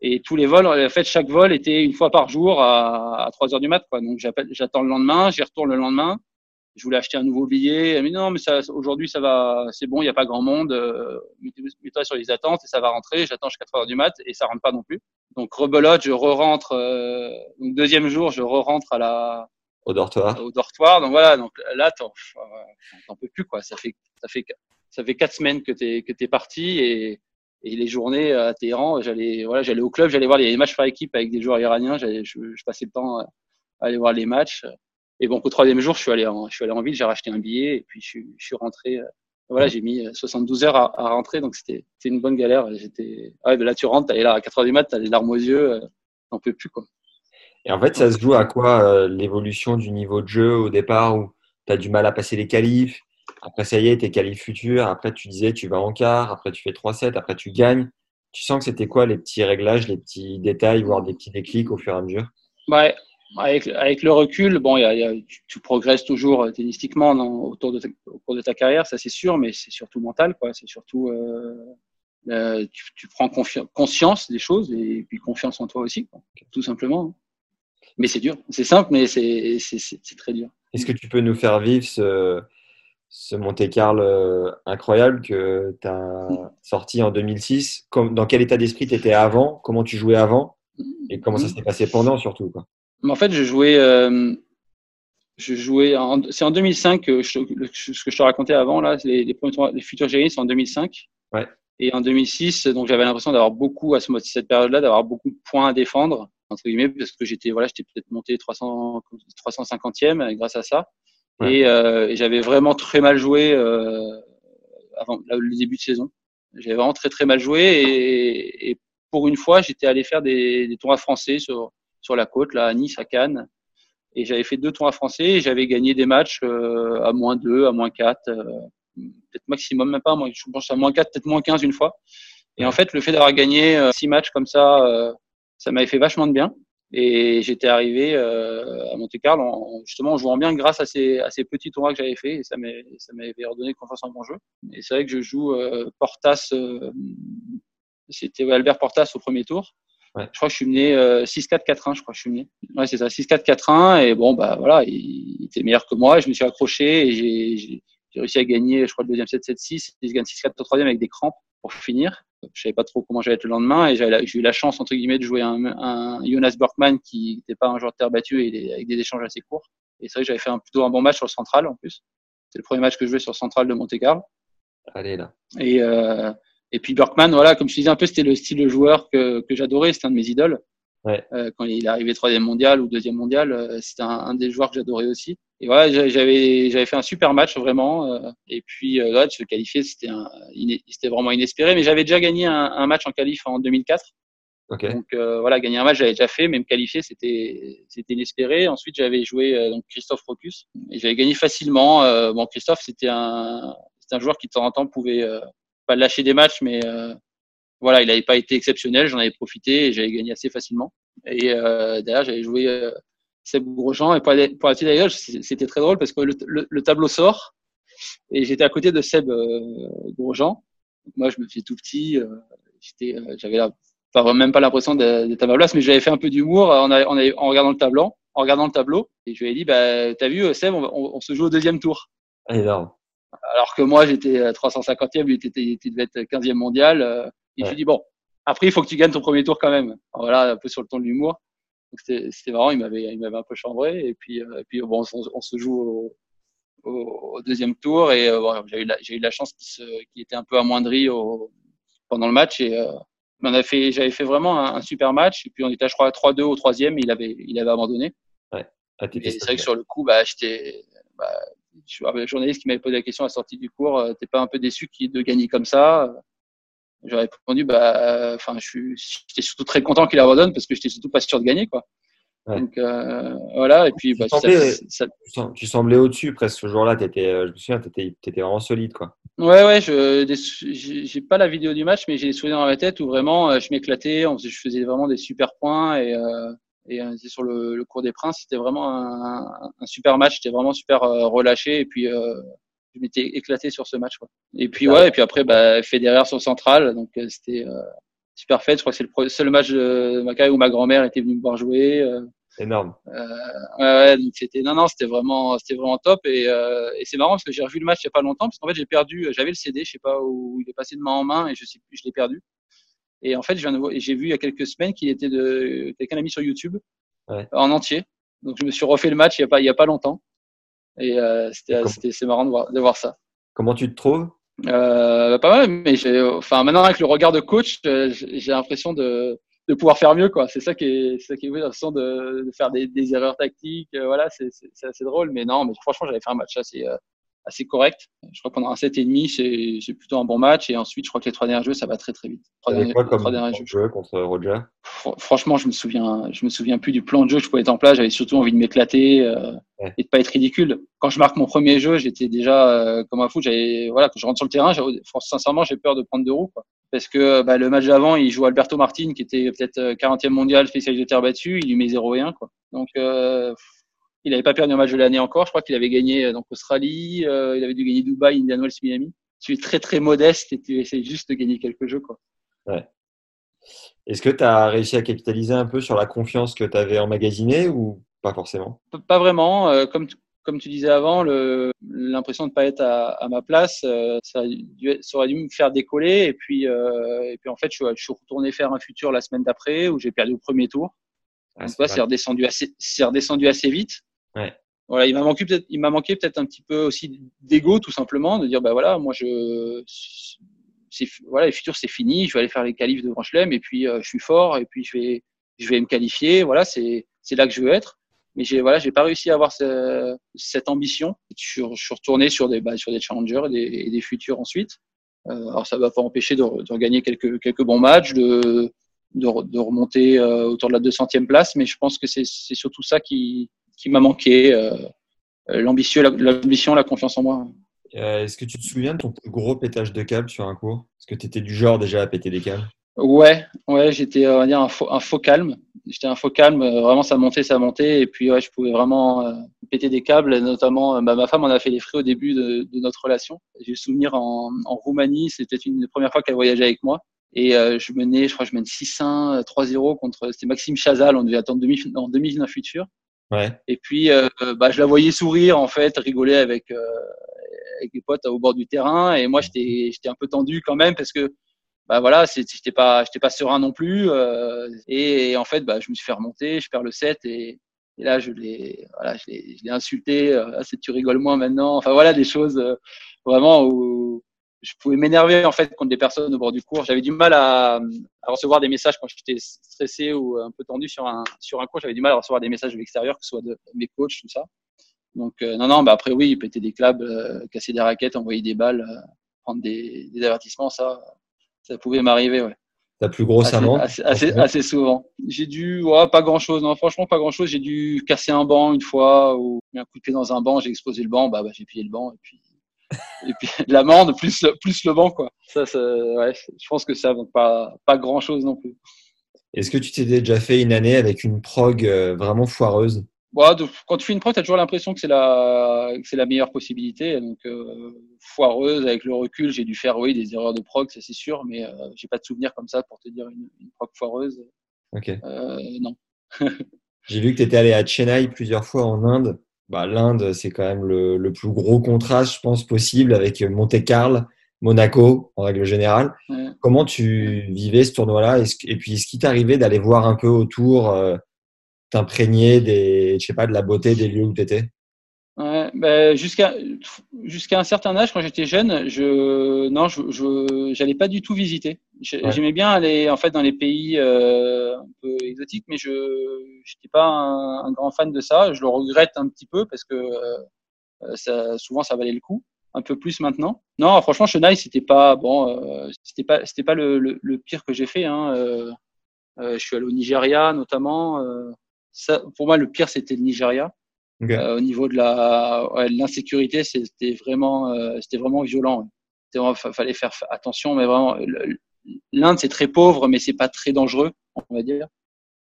Et tous les vols, en fait, chaque vol était une fois par jour à, à 3 heures du mat. Quoi. Donc j'attends le lendemain, j'y retourne le lendemain je voulais acheter un nouveau billet. Dit non, mais ça, aujourd'hui, ça va, c'est bon, il n'y a pas grand monde. Euh, mets-toi sur les attentes et ça va rentrer. J'attends jusqu'à 4 heures du mat et ça rentre pas non plus. Donc rebelote, je re-rentre. Euh, donc deuxième jour, je re-rentre à la
au dortoir.
Au dortoir. Donc voilà. Donc là, t'en, t'en peux plus quoi. Ça fait, ça fait, ça fait quatre semaines que t'es que t'es parti et et les journées à Téhéran, j'allais voilà, j'allais au club, j'allais voir les matchs par équipe avec des joueurs iraniens. Je, je passais le temps à aller voir les matchs. Et bon, au troisième jour, je suis allé en, je suis allé en ville, j'ai racheté un billet et puis je, je suis rentré. Euh, voilà, j'ai mis 72 heures à, à rentrer, donc c'était une bonne galère. J'étais, ah ouais, là tu rentres, t'es là à 4 heures du mat, t'as les larmes aux yeux, euh, t'en peux plus quoi.
Et en fait, ça se joue à quoi euh, l'évolution du niveau de jeu au départ où tu as du mal à passer les qualifs? Après, ça y est, tes qualifs futurs. Après, tu disais, tu vas en quart. Après, tu fais 3-7. Après, tu gagnes. Tu sens que c'était quoi les petits réglages, les petits détails, voire des petits déclics au fur et à mesure?
Ouais, avec, avec le recul, bon, y a, y a, tu, tu, progresses toujours euh, tennistiquement autour de ta, au cours de ta carrière, ça c'est sûr, mais c'est surtout mental, quoi. C'est surtout, euh, euh, tu, tu, prends conscience des choses et puis confiance en toi aussi, quoi, tout simplement. Mais c'est dur, c'est simple, mais c'est très dur.
Est-ce que tu peux nous faire vivre ce, ce Monte-Carlo incroyable que tu as sorti en 2006 Comme, Dans quel état d'esprit tu étais avant? Comment tu jouais avant? Et comment ça mmh. s'est passé pendant surtout quoi?
En fait, je jouais, euh, je jouais. C'est en 2005 que je, ce que je te racontais avant là, les, les premiers tours, les futurs génies, c'est en 2005.
Ouais.
Et en 2006, donc j'avais l'impression d'avoir beaucoup à ce, cette période-là, d'avoir beaucoup de points à défendre entre guillemets parce que j'étais voilà, j'étais peut-être monté 300 350e grâce à ça. Ouais. Et, euh, et j'avais vraiment très mal joué euh, avant le début de saison. J'avais vraiment très très mal joué et, et pour une fois, j'étais allé faire des, des tournois français sur sur la côte, là, à Nice, à Cannes. Et j'avais fait deux tours à français et j'avais gagné des matchs euh, à moins 2, à moins 4, euh, peut-être maximum, même pas, moi, je pense à moins 4, peut-être moins 15 une fois. Et en fait, le fait d'avoir gagné euh, six matchs comme ça, ça m'avait fait vachement de bien. Et j'étais arrivé à Monte Carlo en, justement en jouant bien grâce à ces, à ces petits tournois que j'avais fait et ça m'avait redonné confiance en mon jeu. Et c'est vrai que je joue Portas, c'était Albert Portas au premier tour. Ouais. Je crois que je suis mené euh, 6-4-4-1, je crois que je suis mené. Ouais, c'est ça, 6-4-4-1. Et bon, bah voilà, il, il, était meilleur que moi. Je me suis accroché et j'ai réussi à gagner, je crois, le deuxième 7-7-6. Et je gagne 6-4 au troisième avec des crampes pour finir. Je savais pas trop comment j'allais être le lendemain et j'ai eu la chance, entre guillemets, de jouer un, un Jonas Berkman qui n'était pas un joueur de terre battue et avec des échanges assez courts. Et c'est vrai que j'avais fait un, plutôt un bon match sur le central en plus. C'est le premier match que je jouais sur le central de Monte Carlo.
Allez là.
Et, euh, et puis Berkman, voilà, comme je disais un peu, c'était le style de joueur que, que j'adorais, c'était un de mes idoles.
Ouais.
Euh, quand il est arrivé troisième mondial ou deuxième mondial, euh, c'était un, un, des joueurs que j'adorais aussi. Et voilà, j'avais j'avais fait un super match vraiment. Euh, et puis euh, là, se qualifier, c'était c'était vraiment inespéré. Mais j'avais déjà gagné un, un, match en qualif en 2004.
Okay.
Donc euh, voilà, gagner un match, j'avais déjà fait, mais me qualifier, c'était c'était inespéré. Ensuite, j'avais joué euh, donc Christophe Rocus et j'avais gagné facilement. bon, Christophe, c'était un c'était un joueur qui de temps en temps pouvait pas lâcher des matchs, mais euh, voilà, il n'avait pas été exceptionnel. J'en avais profité et j'avais gagné assez facilement. Et euh, derrière, j'avais joué euh, Seb Grosjean. Et pour, pour la petite d'ailleurs, c'était très drôle parce que le, le, le tableau sort et j'étais à côté de Seb Grosjean. moi, je me fais tout petit. J'étais, j'avais pas, même pas l'impression d'être à ma place, mais j'avais fait un peu d'humour en, en, en, regardant le tableau. En regardant le tableau, et je lui ai dit, bah, t'as vu, Seb, on, on, on, se joue au deuxième tour.
Énorme.
Alors que moi, j'étais 350e, lui, il, il devait être 15e mondial. Euh, et ouais. je lui dis, bon, après, il faut que tu gagnes ton premier tour quand même. Alors voilà, un peu sur le ton de l'humour. C'était marrant, il m'avait il m'avait un peu chambré. Et puis, euh, et puis bon, on, on se joue au, au, deuxième tour. Et euh, bon, j'ai eu, la, eu la chance qu'il qu était un peu amoindri au, pendant le match. Et euh, on a fait, j'avais fait vraiment un, un, super match. Et puis, on était, je crois, à 3-2 au troisième. Il avait, il avait abandonné.
Ouais.
Ah, c'est vrai que sur le coup, bah, j'étais, bah, le journaliste qui m'avait posé la question à la sortie du cours, euh, t'es pas un peu déçu de gagner comme ça? J'aurais répondu, bah, enfin, j'étais surtout très content qu'il abandonne parce que j'étais surtout pas sûr de gagner, quoi. Donc euh, voilà, et puis
tu, bah, semblais, ça, tu semblais au-dessus presque ce jour-là. Étais, euh, je me souviens, tu étais, vraiment solide, quoi.
Ouais, ouais. Je j'ai pas la vidéo du match, mais j'ai des souvenirs dans ma tête où vraiment euh, je m'éclatais. Je faisais vraiment des super points et euh, et sur le, le, cours des Princes, c'était vraiment un, un, super match. J'étais vraiment super relâché et puis je m'étais éclaté sur ce match, quoi. Et puis ouais, et puis après, bah, Federer sur central, donc c'était super fait. Je crois que c'est le seul match de ma carrière où ma grand-mère était venue me voir jouer.
Énorme.
Euh, ouais, donc c'était non non c'était vraiment c'était vraiment top et, euh, et c'est marrant parce que j'ai revu le match il y a pas longtemps parce qu'en fait j'ai perdu j'avais le CD je sais pas où il est passé de main en main et je sais plus je l'ai perdu et en fait j'ai vu il y a quelques semaines qu'il était de quelqu'un l'a mis sur YouTube ouais. en entier. Donc je me suis refait le match il y a pas il y a pas longtemps. Et euh, c'était c'était c'est marrant de voir de voir ça.
Comment tu te trouves?
Euh, Pas mal mais enfin maintenant avec le regard de coach euh, j'ai l'impression de de pouvoir faire mieux quoi. C'est ça qui est ça qui est façon de, de faire des, des, erreurs tactiques euh, voilà c'est c'est assez drôle. Mais non mais franchement j'avais fait un match assez assez correct. Je crois qu'on a un 7 et demi c'est c'est plutôt un bon match. Et ensuite je crois que les trois derniers jeux ça va très très vite.
Trois derniers, quoi comme trois derniers jeux. contre Roger?
Franchement je me souviens je me souviens plus du plan de jeu que je pouvais être en place. J'avais surtout envie de m'éclater euh, ouais. et de pas être ridicule. Quand je marque mon premier jeu j'étais déjà euh, comme un fou. J'avais voilà quand je rentre sur le terrain sincèrement j'ai peur de prendre deux roues quoi. Parce que bah, le match d'avant, il joue Alberto Martin, qui était peut-être 40e euh, mondial, spécialiste de terre battue, il lui met 0 et 1. Quoi. Donc, euh, il n'avait pas perdu un match de l'année encore. Je crois qu'il avait gagné euh, donc Australie, euh, il avait dû gagner Dubaï, Indian Wells, Miami. Tu es très très modeste et tu essaies juste de gagner quelques jeux. Quoi.
Ouais. Est-ce que tu as réussi à capitaliser un peu sur la confiance que tu avais emmagasinée ou pas forcément?
Pas vraiment. Euh, comme, comme tu disais avant, l'impression de ne pas être à, à ma place, euh, ça, ça, aurait dû me faire décoller. Et puis, euh, et puis en fait, je, je, suis retourné faire un futur la semaine d'après où j'ai perdu au premier tour. Ah, Donc, c'est redescendu assez, c'est redescendu assez vite. Voilà, il m'a manqué peut-être, il m'a manqué peut-être un petit peu aussi d'ego, tout simplement, de dire bah voilà, moi je, voilà, les futurs c'est fini, je vais aller faire les qualifs de Grand et puis euh, je suis fort et puis je vais, je vais me qualifier. Voilà, c'est, c'est là que je veux être mais j'ai voilà, j'ai pas réussi à avoir ce, cette ambition. Je suis, retourné sur des bah, sur des challengers et des, et des futurs ensuite. Euh, alors ça va pas empêcher de, de gagner quelques quelques bons matchs, de de, de remonter euh, autour de la 200e place, mais je pense que c'est c'est surtout ça qui qui m'a manqué, euh, l'ambition, l'ambition, la confiance en moi.
Euh, Est-ce que tu te souviens de ton plus gros pétage de câble sur un cours? Est-ce que tu étais du genre déjà à péter des câbles?
Ouais, ouais, j'étais on va dire un faux, un faux calme. J'étais un faux calme, euh, vraiment ça montait, ça montait, et puis ouais, je pouvais vraiment euh, péter des câbles. Notamment, euh, bah, ma femme en a fait les frais au début de, de notre relation. J'ai le souvenir en, en Roumanie, c'était une des premières fois qu'elle voyageait avec moi, et euh, je menais, je crois, que je mène 6-1, 3-0 contre, c'était Maxime Chazal. On devait attendre demi, en demi-finale future. Et puis, bah, je la voyais sourire en fait, rigoler avec avec les potes au bord du terrain, et moi j'étais j'étais un peu tendu quand même parce que bah voilà, j'étais pas, j'étais pas serein non plus. Euh, et, en fait, bah, je me suis fait remonter, je perds le 7 et, et là, je l'ai, voilà, je l'ai insulté. Euh, ah, tu rigoles moins maintenant. Enfin voilà, des choses euh, vraiment où je pouvais m'énerver en fait contre des personnes au bord du cours. J'avais du mal à, à, recevoir des messages quand j'étais stressé ou un peu tendu sur un sur un cours. J'avais du mal à recevoir des messages de l'extérieur, que ce soit de mes coachs, tout ça. Donc euh, non non, bah après oui, péter des clubs, euh, casser des raquettes, envoyer des balles, euh, prendre des, des avertissements, ça ça pouvait m'arriver, ouais.
Ta plus grosse
assez,
amende
assez, assez, assez, souvent. J'ai dû, ouais, pas grand chose, non, franchement, pas grand chose. J'ai dû casser un banc une fois, ou un coup de pied dans un banc, j'ai explosé le banc, bah, bah j'ai pillé le banc, et puis, et puis l'amende plus, plus le banc, quoi. Ça, ça ouais, je pense que ça, donc pas, pas grand chose non plus.
Est-ce que tu t'es déjà fait une année avec une prog euh, vraiment foireuse?
Ouais, donc, quand tu fais une prog, tu as toujours l'impression que c'est la, c'est la meilleure possibilité. Donc, euh, foireuse, avec le recul, j'ai dû faire, oui, des erreurs de prog, ça c'est sûr, mais euh, j'ai pas de souvenir comme ça pour te dire une, une prog foireuse.
Ok.
Euh, non.
j'ai vu que tu étais allé à Chennai plusieurs fois en Inde. Bah, L'Inde, c'est quand même le, le, plus gros contraste, je pense, possible avec Monte-Carlo, Monaco, en règle générale.
Ouais.
Comment tu vivais ce tournoi-là? Et puis, est-ce qu'il t'arrivait d'aller voir un peu autour euh, t'imprégner des, je sais pas, de la beauté des lieux où tu étais
Ouais, ben jusqu'à jusqu'à un certain âge, quand j'étais jeune, je non, je j'allais pas du tout visiter. J'aimais bien aller en fait dans les pays euh, un peu exotiques, mais je n'étais pas un, grand fan de ça. Je le regrette un petit peu parce que euh, ça, souvent ça valait le coup. Un peu plus maintenant. Non, franchement, Chennai, c'était pas bon. Euh, c'était pas c'était pas le, le, le, pire que j'ai fait. Hein. Euh, je suis allé au Nigeria notamment. ça, pour moi, le pire c'était le Nigeria euh, au niveau de la ouais, l'insécurité, c'était vraiment euh, c'était vraiment violent. Il fallait faire attention, mais vraiment l'Inde c'est très pauvre, mais c'est pas très dangereux, on va dire.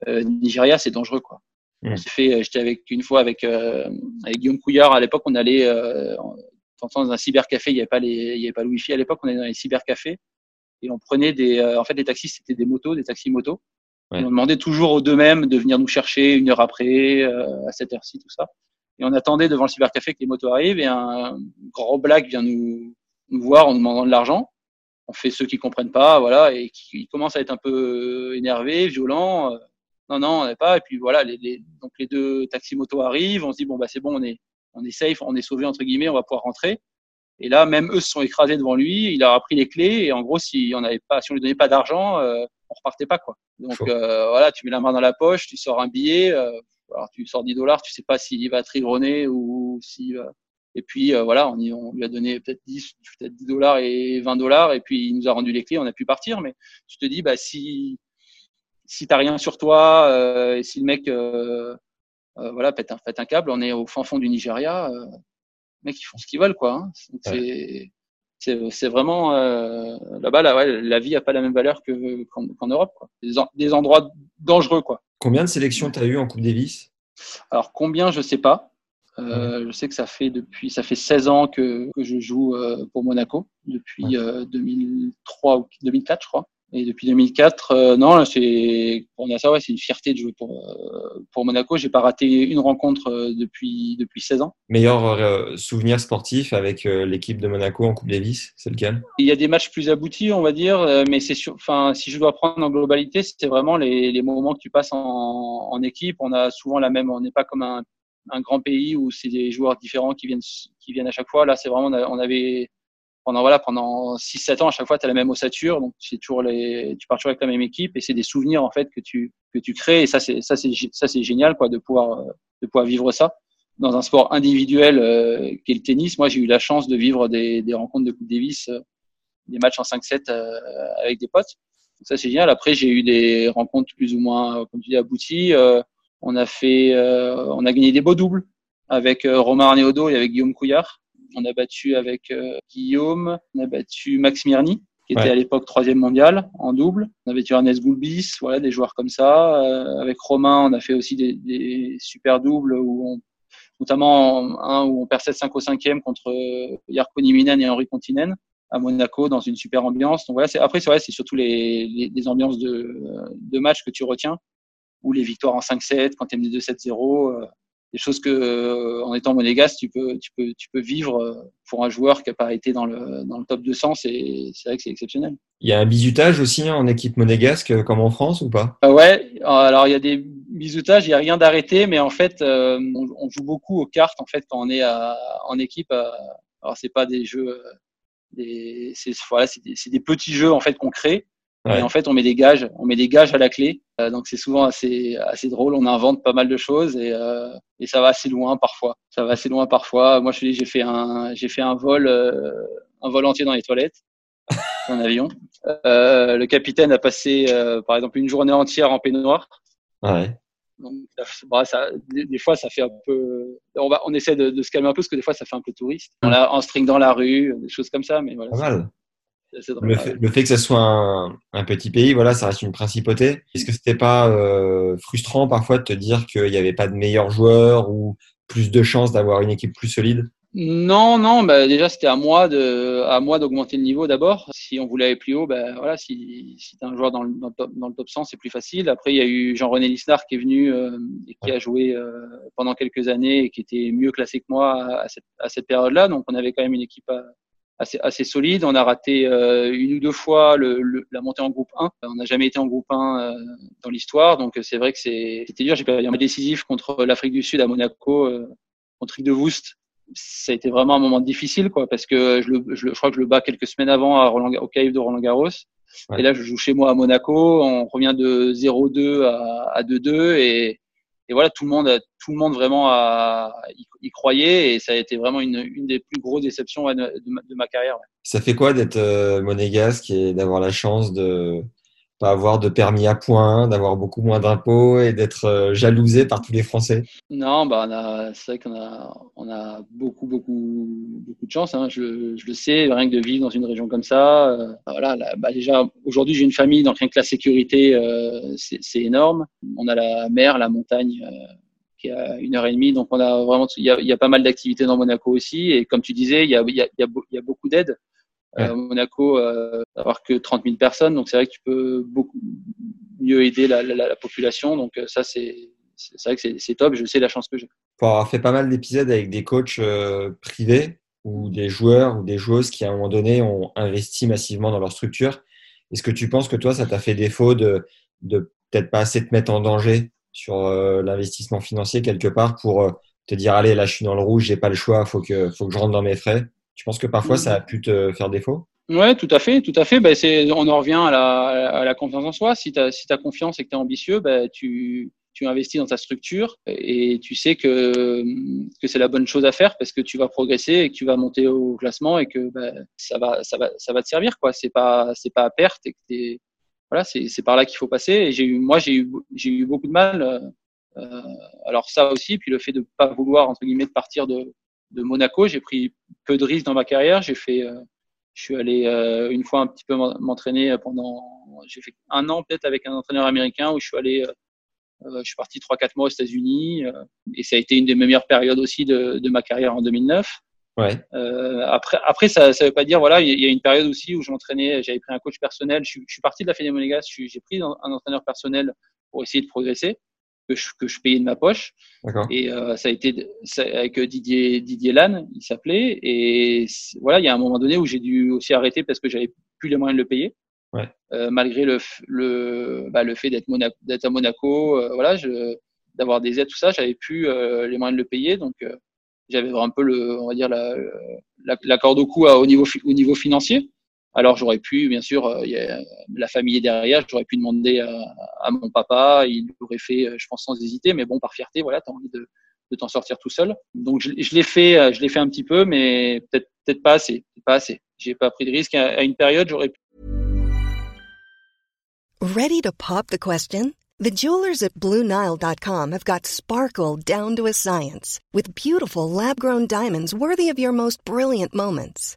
Euh, Nigeria c'est dangereux quoi. Mm. fait, j'étais avec une fois avec avec Guillaume Couillard à l'époque, on allait dans un cybercafé, il n'y avait pas les il y avait pas le wifi à l'époque, on allait dans les cybercafés et on prenait des en fait les taxis c'était des motos, des taxis motos. On demandait toujours aux deux mêmes de venir nous chercher une heure après, à cette heure-ci, tout ça. Et on attendait devant le cybercafé que les motos arrivent et un gros black vient nous, nous voir en demandant de l'argent. On fait ceux qui comprennent pas, voilà, et qui commencent à être un peu énervés, violents. Non, non, on n'est pas. Et puis voilà, les, les, donc les deux taxis motos arrivent. On se dit bon bah c'est bon, on est, on est safe, on est sauvé entre guillemets, on va pouvoir rentrer. Et là, même eux se sont écrasés devant lui. Il a pris les clés et en gros, si on avait pas, si on lui donnait pas d'argent, euh, on repartait pas quoi. Donc euh, voilà, tu mets la main dans la poche, tu sors un billet. Euh, alors tu sors 10 dollars, tu sais pas s'il va trigronner ou si et puis euh, voilà, on, on, lui a donné peut-être 10, peut-être 10 dollars et 20 dollars, et puis il nous a rendu les clés, on a pu partir. Mais tu te dis, bah si si t'as rien sur toi, euh, et si le mec euh, euh, voilà pète un, pète un câble, on est au fin fond du Nigeria, euh, mecs ils font ce qu'ils veulent quoi. Hein. C'est vraiment là-bas là, ouais, la vie a pas la même valeur que qu'en Europe quoi. Des, des endroits dangereux quoi.
Combien de sélections tu as eu en Coupe Davis?
Alors combien, je sais pas. Euh, je sais que ça fait depuis ça fait 16 ans que, que je joue euh, pour Monaco depuis euh, 2003 ou 2004 je crois. Et depuis 2004, euh, non, c'est pour ça, ouais, c'est une fierté de jouer pour euh, pour Monaco. J'ai pas raté une rencontre euh, depuis depuis 16 ans.
Meilleur souvenir sportif avec l'équipe de Monaco en Coupe Davis, c'est lequel?
Il y a des matchs plus aboutis, on va dire, mais c'est enfin, si je dois prendre en globalité, c'est vraiment les, les moments que tu passes en, en équipe. On a souvent la même, on n'est pas comme un, un grand pays où c'est des joueurs différents qui viennent qui viennent à chaque fois. Là, c'est vraiment on avait pendant voilà pendant 6 7 ans à chaque fois tu as la même ossature. Donc c'est toujours les tu pars toujours avec la même équipe. Et c'est des souvenirs en fait que tu que tu crées. Et ça c'est ça c'est ça c'est génial quoi de pouvoir de pouvoir vivre ça dans un sport individuel euh, qui est le tennis. Moi j'ai eu la chance de vivre des, des rencontres de Coupe Davis euh, des matchs en 5-7 euh, avec des potes. Ça c'est génial. Après j'ai eu des rencontres plus ou moins comme tu dis abouties. On a fait on a gagné des beaux doubles avec Romain Arneodo et avec Guillaume Couillard on a battu avec euh, Guillaume, on a battu Max Mirny, qui était à l'époque troisième mondial en double. On a battu Ernest Goulbis, voilà, des joueurs comme ça. Euh, avec Romain, on a fait aussi des, des super doubles où on, notamment un où on perd 7-5 au cinquième contre euh, Jarko Niminen et Henri Continen à Monaco dans une super ambiance. Donc voilà, c'est, après c'est vrai, c'est surtout les, les, ambiances de, de match que tu retiens ou les victoires en 5-7 quand tu es mené 2-7-0 des choses que euh, en étant monégasque tu peux tu peux tu peux vivre euh, pour un joueur qui n'a pas été dans le dans le top 200 c'est c'est vrai que c'est exceptionnel.
Il y a un bisutage aussi hein, en équipe monégasque euh, comme en France ou pas?
Euh, ouais alors il y a des bisutages il y a rien d'arrêté mais en fait on, on, joue beaucoup aux cartes en fait quand on est à, en équipe alors c'est pas des jeux des c'est voilà c'est des, des petits jeux en fait qu'on crée et en fait, on met des gages, on met des gages à la clé. Euh, donc c'est souvent assez assez drôle. On invente pas mal de choses et, euh, et ça va assez loin parfois. Ça va assez loin parfois. Moi, je te dis, j'ai fait un j'ai fait un vol euh, un vol entier dans les toilettes en avion. Euh, le capitaine a passé par exemple une journée entière en peignoir.
Ouais.
Donc, bah, ça, des, des, fois, ça fait un peu. On, va, on essaie de, de, se calmer un peu parce que des fois, ça fait un peu touriste. On a en string dans la rue, des choses comme ça. Mais voilà.
Pas mal. Le fait, le fait, que ça soit un, un, petit pays, voilà, ça reste une principauté. Est-ce que c'était pas euh, frustrant parfois de te dire qu'il n'y avait pas de meilleurs joueurs ou plus de chances d'avoir une équipe plus solide?
Non, non. Bah déjà, c'était à moi de, à moi d'augmenter le niveau d'abord. Si on voulait aller plus haut, ben voilà, si, si tu un joueur dans le, dans le, top, dans le top 100, c'est plus facile. Après, il y a eu Jean-René Lisnard qui est venu euh, et qui a joué euh, pendant quelques années et qui était mieux classé que moi à cette, à cette période-là. Donc, on avait quand même une équipe à, assez, assez solide. On a raté euh, une ou deux fois le, le, la montée en groupe 1. On n'a jamais été en groupe 1 euh, dans l'histoire, donc c'est vrai que c'était dur. J'ai perdu un décisif contre l'Afrique du Sud à Monaco, euh, contre Rick de Woest, ça a été vraiment un moment difficile, quoi, parce que je, le, je, crois que je le bats quelques semaines avant à Roland, au CAIF de Roland Garros. Et là, je joue chez moi à Monaco. On revient de 0-2 à, 2-2 et, et, voilà, tout le monde, tout le monde vraiment a, y, croyait et ça a été vraiment une, des plus grosses déceptions de, de, ma, carrière.
Ça fait quoi d'être euh, monégasque et d'avoir la chance de avoir de permis à point, d'avoir beaucoup moins d'impôts et d'être euh, jalousé par tous les Français
Non, bah c'est vrai qu'on a, beaucoup, beaucoup, beaucoup de chance. Hein. Je, le sais, rien que de vivre dans une région comme ça. Euh, voilà, bah déjà, aujourd'hui, j'ai une famille, donc rien que la sécurité, euh, c'est énorme. On a la mer, la montagne. qui est à une heure et demie, donc on a vraiment, il y a, pas mal d'activités dans Monaco aussi, et comme tu disais, il y a, il y a, beaucoup Euh, Monaco, euh, d'avoir que 30 000 personnes, donc c'est vrai que tu peux beaucoup mieux aider la, la, la population. Donc euh, ça, c'est c'est vrai que c'est top. Je sais la chance que j'ai.
Pour avoir fait pas mal d'épisodes avec des coachs euh, privés ou des joueurs ou des joueuses qui à un moment donné ont investi massivement dans leur structure, est-ce que tu penses que toi, ça t'a fait défaut de, de peut-être pas assez te mettre en danger sur euh, l'investissement financier quelque part pour te dire allez là je suis dans le rouge, j'ai pas le choix, faut que faut que je rentre dans mes frais? Tu penses que parfois ça a pu te faire défaut?
Ouais, tout à fait, tout à fait. Ben, on en revient à la, à la confiance en soi. Si tu as si as confiance et que tu es ambitieux, ben, tu, tu investis dans ta structure et tu sais que, que c'est la bonne chose à faire parce que tu vas progresser et que tu vas monter au classement et que ben, ça, va, ça, va, ça va te servir. quoi. C'est pas, c'est pas à perte et que voilà, c'est, par là qu'il faut passer. Et j'ai eu, moi, j'ai eu, j'ai eu beaucoup de mal. Euh, alors ça aussi, puis le fait de pas vouloir entre guillemets de partir de, de Monaco. J'ai pris peu de risques dans ma carrière. J'ai fait, euh, je suis allé euh, une fois un petit peu m'entraîner pendant, j'ai fait un an peut-être avec un entraîneur américain où je suis allé, euh, je suis parti trois quatre mois aux États-Unis et ça a été une des meilleures périodes aussi de, de ma carrière en 2009.
Ouais.
Euh, après, après, ça, ça veut pas dire voilà, il y a une période aussi où je m'entraînais, j'avais pris un coach personnel. Je, suis, je suis parti de la Fédé Monégas, j'ai pris un, entraîneur personnel pour essayer de progresser que je, que je payais de ma poche. Et euh, ça a été avec Didier Didier Lannes, il s'appelait. Et voilà, il y a un moment donné où j'ai dû aussi arrêter parce que j'avais plus les moyens de le payer.
Ouais.
Euh, malgré le le bah, le fait d'être Monaco, d'être à Monaco, euh, voilà, d'avoir des aides tout ça, j'avais plus euh, les moyens de le payer, donc euh, j'avais un peu le, on va dire la, la, la corde au cou à, au niveau au niveau financier. Alors j'aurais pu, bien sûr, euh, la famille est derrière, j'aurais pu demander à, à, mon papa, il l'aurait fait, euh, je pense, sans hésiter, mais bon, par fierté, voilà, tu as envie de, de t'en sortir tout seul. Donc je, l'ai fait, euh, je l'ai fait un petit peu, mais peut-être peut-être pas assez, pas assez. J'ai pas pris de risque. À, à une période, j'aurais pu.
Ready to pop the question? The jewelers at BlueNile.com have got sparkle down to a science with beautiful lab-grown diamonds worthy of your most brilliant moments.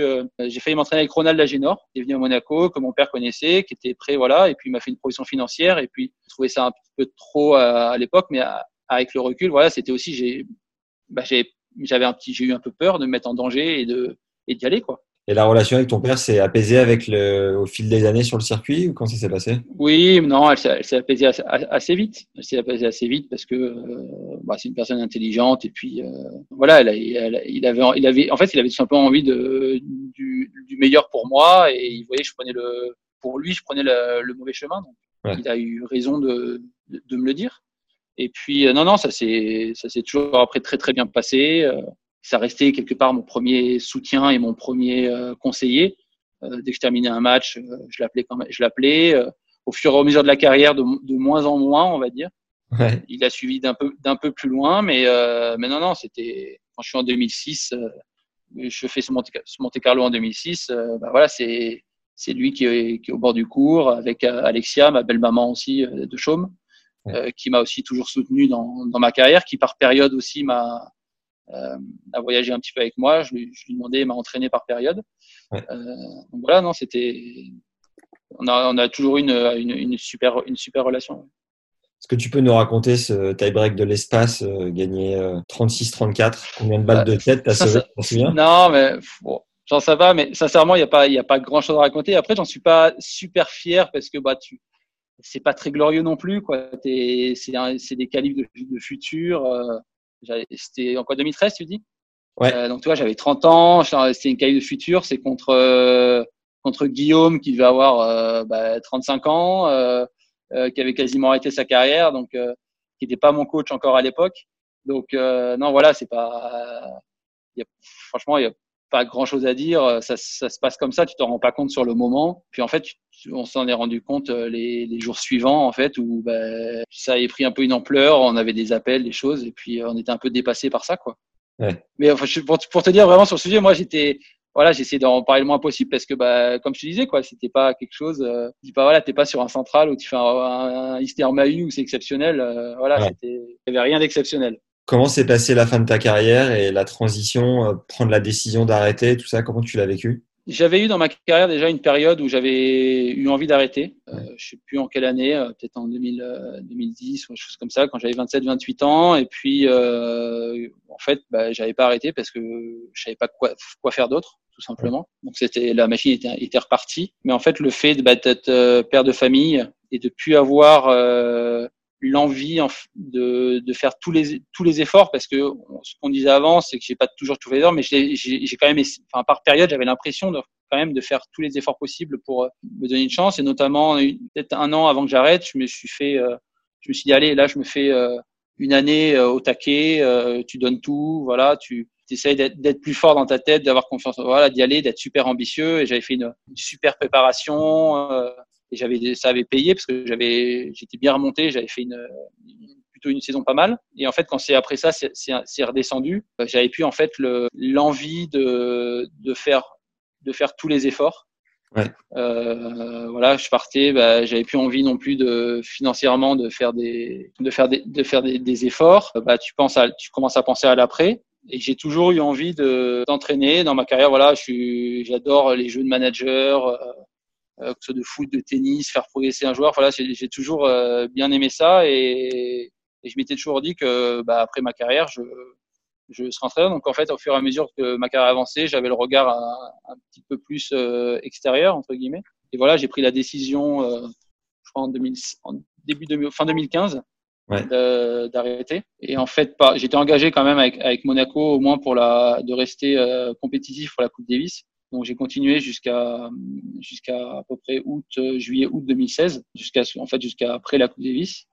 Euh, j'ai failli m'entraîner avec Ronald Lagenor, qui est venu à Monaco, que mon père connaissait, qui était prêt, voilà, et puis il m'a fait une proposition financière, et puis je trouvais ça un peu trop à, l'époque, mais avec le recul, voilà, c'était aussi, j'ai, bah, j'avais un petit, j'ai eu un peu peur de me mettre en danger et de, et d'y aller, quoi.
Et la relation avec ton père s'est apaisée avec le, au fil des années sur le circuit ou quand ça s'est passé?
Oui, non, elle, s'est apaisée assez, assez, vite. Elle s'est apaisée assez vite parce que euh, bah, c'est une personne intelligente et puis euh, voilà, elle, elle, il avait, il avait, en fait, il avait tout simplement envie de du, du meilleur pour moi et il voyait que je prenais le, pour lui, je prenais le, le mauvais chemin. Donc, ouais. il a eu raison de, de, de, me le dire. Et puis euh, non, non, ça s'est, ça s'est toujours après très très bien passé. Euh, ça restait quelque part mon premier soutien et mon premier euh, conseiller. Euh, dès que je terminais un match, euh, je l'appelais quand même, je l'appelais. au fur et à mesure de la carrière, de, de moins en moins, on va dire.
Ouais.
Il a suivi d'un peu d'un peu plus loin, mais mais non non, c'était quand je suis en 2006, je fais ce Monte, ce Monte Carlo en 2006. bah voilà, c'est c'est lui qui est, qui est, au bord du cours avec Alexia, ma belle maman aussi de Chaume, ouais. qui m'a aussi toujours soutenu dans, dans ma carrière, qui par période aussi m'a euh, a voyagé un petit peu avec moi. Je lui, je lui demandais, il m'a entraîné par période.
Ouais.
Euh, donc voilà, non, c'était. On a, on a toujours une, une, une, super, une super relation.
Est-ce que tu peux nous raconter ce tie-break de l'espace euh, gagné euh, 36-34 Combien de balles de tête t'as sauvé
souviens? Non, mais bon, j'en sais pas, mais sincèrement, il n'y a pas, y a pas grand-chose à raconter. Après, j'en suis pas super fier parce que bah tu, c'est pas très glorieux non plus. quoi. C'est des qualifs de, de futur. Euh, c'était en quoi 2013, tu dis?
Ouais. Euh,
donc tu vois, j'avais 30 ans. C'était une qualif de futur. C'est contre euh, contre Guillaume qui devait avoir bah, 35 ans, qui avait quasiment arrêté sa carrière, donc qui n'était pas mon coach encore à l'époque. Donc non, voilà, c'est pas. Y a, franchement, il y a pas grand chose à dire. Ça, ça se passe comme ça, tu t'en rends pas compte sur le moment. Puis en fait, on s'en est rendu compte euh, les, les, jours suivants, en fait, où bah, ça avait pris un peu une ampleur. On avait des appels, des choses, et puis euh, on était un peu dépassé par ça, quoi.
Ouais.
Mais enfin, pour, pour, te dire vraiment sur le sujet, moi, j'étais, voilà, j'essayais d'en parler le moins possible parce que, bah, comme je te disais, quoi, c'était pas quelque chose. Euh, dis pas, voilà, t'es pas sur un central où tu fais un, un, un Mahu où c'est exceptionnel. Euh, voilà, ouais. il y avait rien d'exceptionnel.
Comment s'est passée la fin de ta carrière et la transition, euh, prendre la décision d'arrêter, tout ça Comment tu l'as vécu?
J'avais eu dans ma carrière déjà une période où j'avais eu envie d'arrêter. Euh, je sais plus en quelle année, euh, peut-être en 2000, 2010 ou quelque chose comme ça, quand j'avais 27-28 ans. Et puis, euh, en fait, bah, j'avais pas arrêté parce que je savais pas quoi, quoi faire d'autre, tout simplement. Donc c'était la machine était, était repartie. Mais en fait, le fait bah, d'être père de famille et de plus avoir l'envie de, de, faire tous les tous les efforts parce que ce qu'on disait avant c'est que j'ai pas toujours tout fait mais j'ai quand même enfin par période j'avais l'impression de quand même de faire tous les efforts possibles pour euh, me donner une chance. Et notamment peut-être un an avant que j'arrête je me suis fait euh, je me suis dit allez là je me fais euh, une année au taquet tu donnes tout voilà tu essayes d'être plus fort dans ta tête d'avoir confiance voilà d'y aller d'être super ambitieux. Et j'avais fait une, une super préparation et j'avais ça avait payé parce que j'avais j'étais bien remonté j'avais fait une, plutôt une saison pas mal. Et en fait quand c'est après ça c'est redescendu euh, j'avais pu en fait l'envie de de faire de faire tous les efforts.
Ouais.
euh, voilà je partais bah, j'avais plus envie non plus de financièrement de faire des de faire des de faire des, des efforts. Bah tu penses à tu commences à penser à l'après. Et j'ai toujours eu envie de d'entraîner dans ma carrière. Voilà je suis j'adore les jeux de manager euh, euh, que ce soit de foot, de tennis, faire progresser un joueur. Voilà, j'ai toujours euh, bien aimé ça et, et je m'étais toujours dit que bah, après ma carrière, je, je serais entraîneur. Donc en fait, au fur et à mesure que ma carrière avançait, j'avais le regard un, un, petit peu plus euh, extérieur entre guillemets. Et voilà, j'ai pris la décision, euh, je crois en, 2000, en début de, fin 2015,
ouais.
d'arrêter. Et en fait, j'étais engagé quand même avec, avec, Monaco au moins pour la de rester euh, compétitif pour la Coupe Davis. Donc j'ai continué jusqu'à jusqu'à à peu près août, euh, juillet, août 2016, jusqu'à en fait jusqu'à après la Coupe Davis.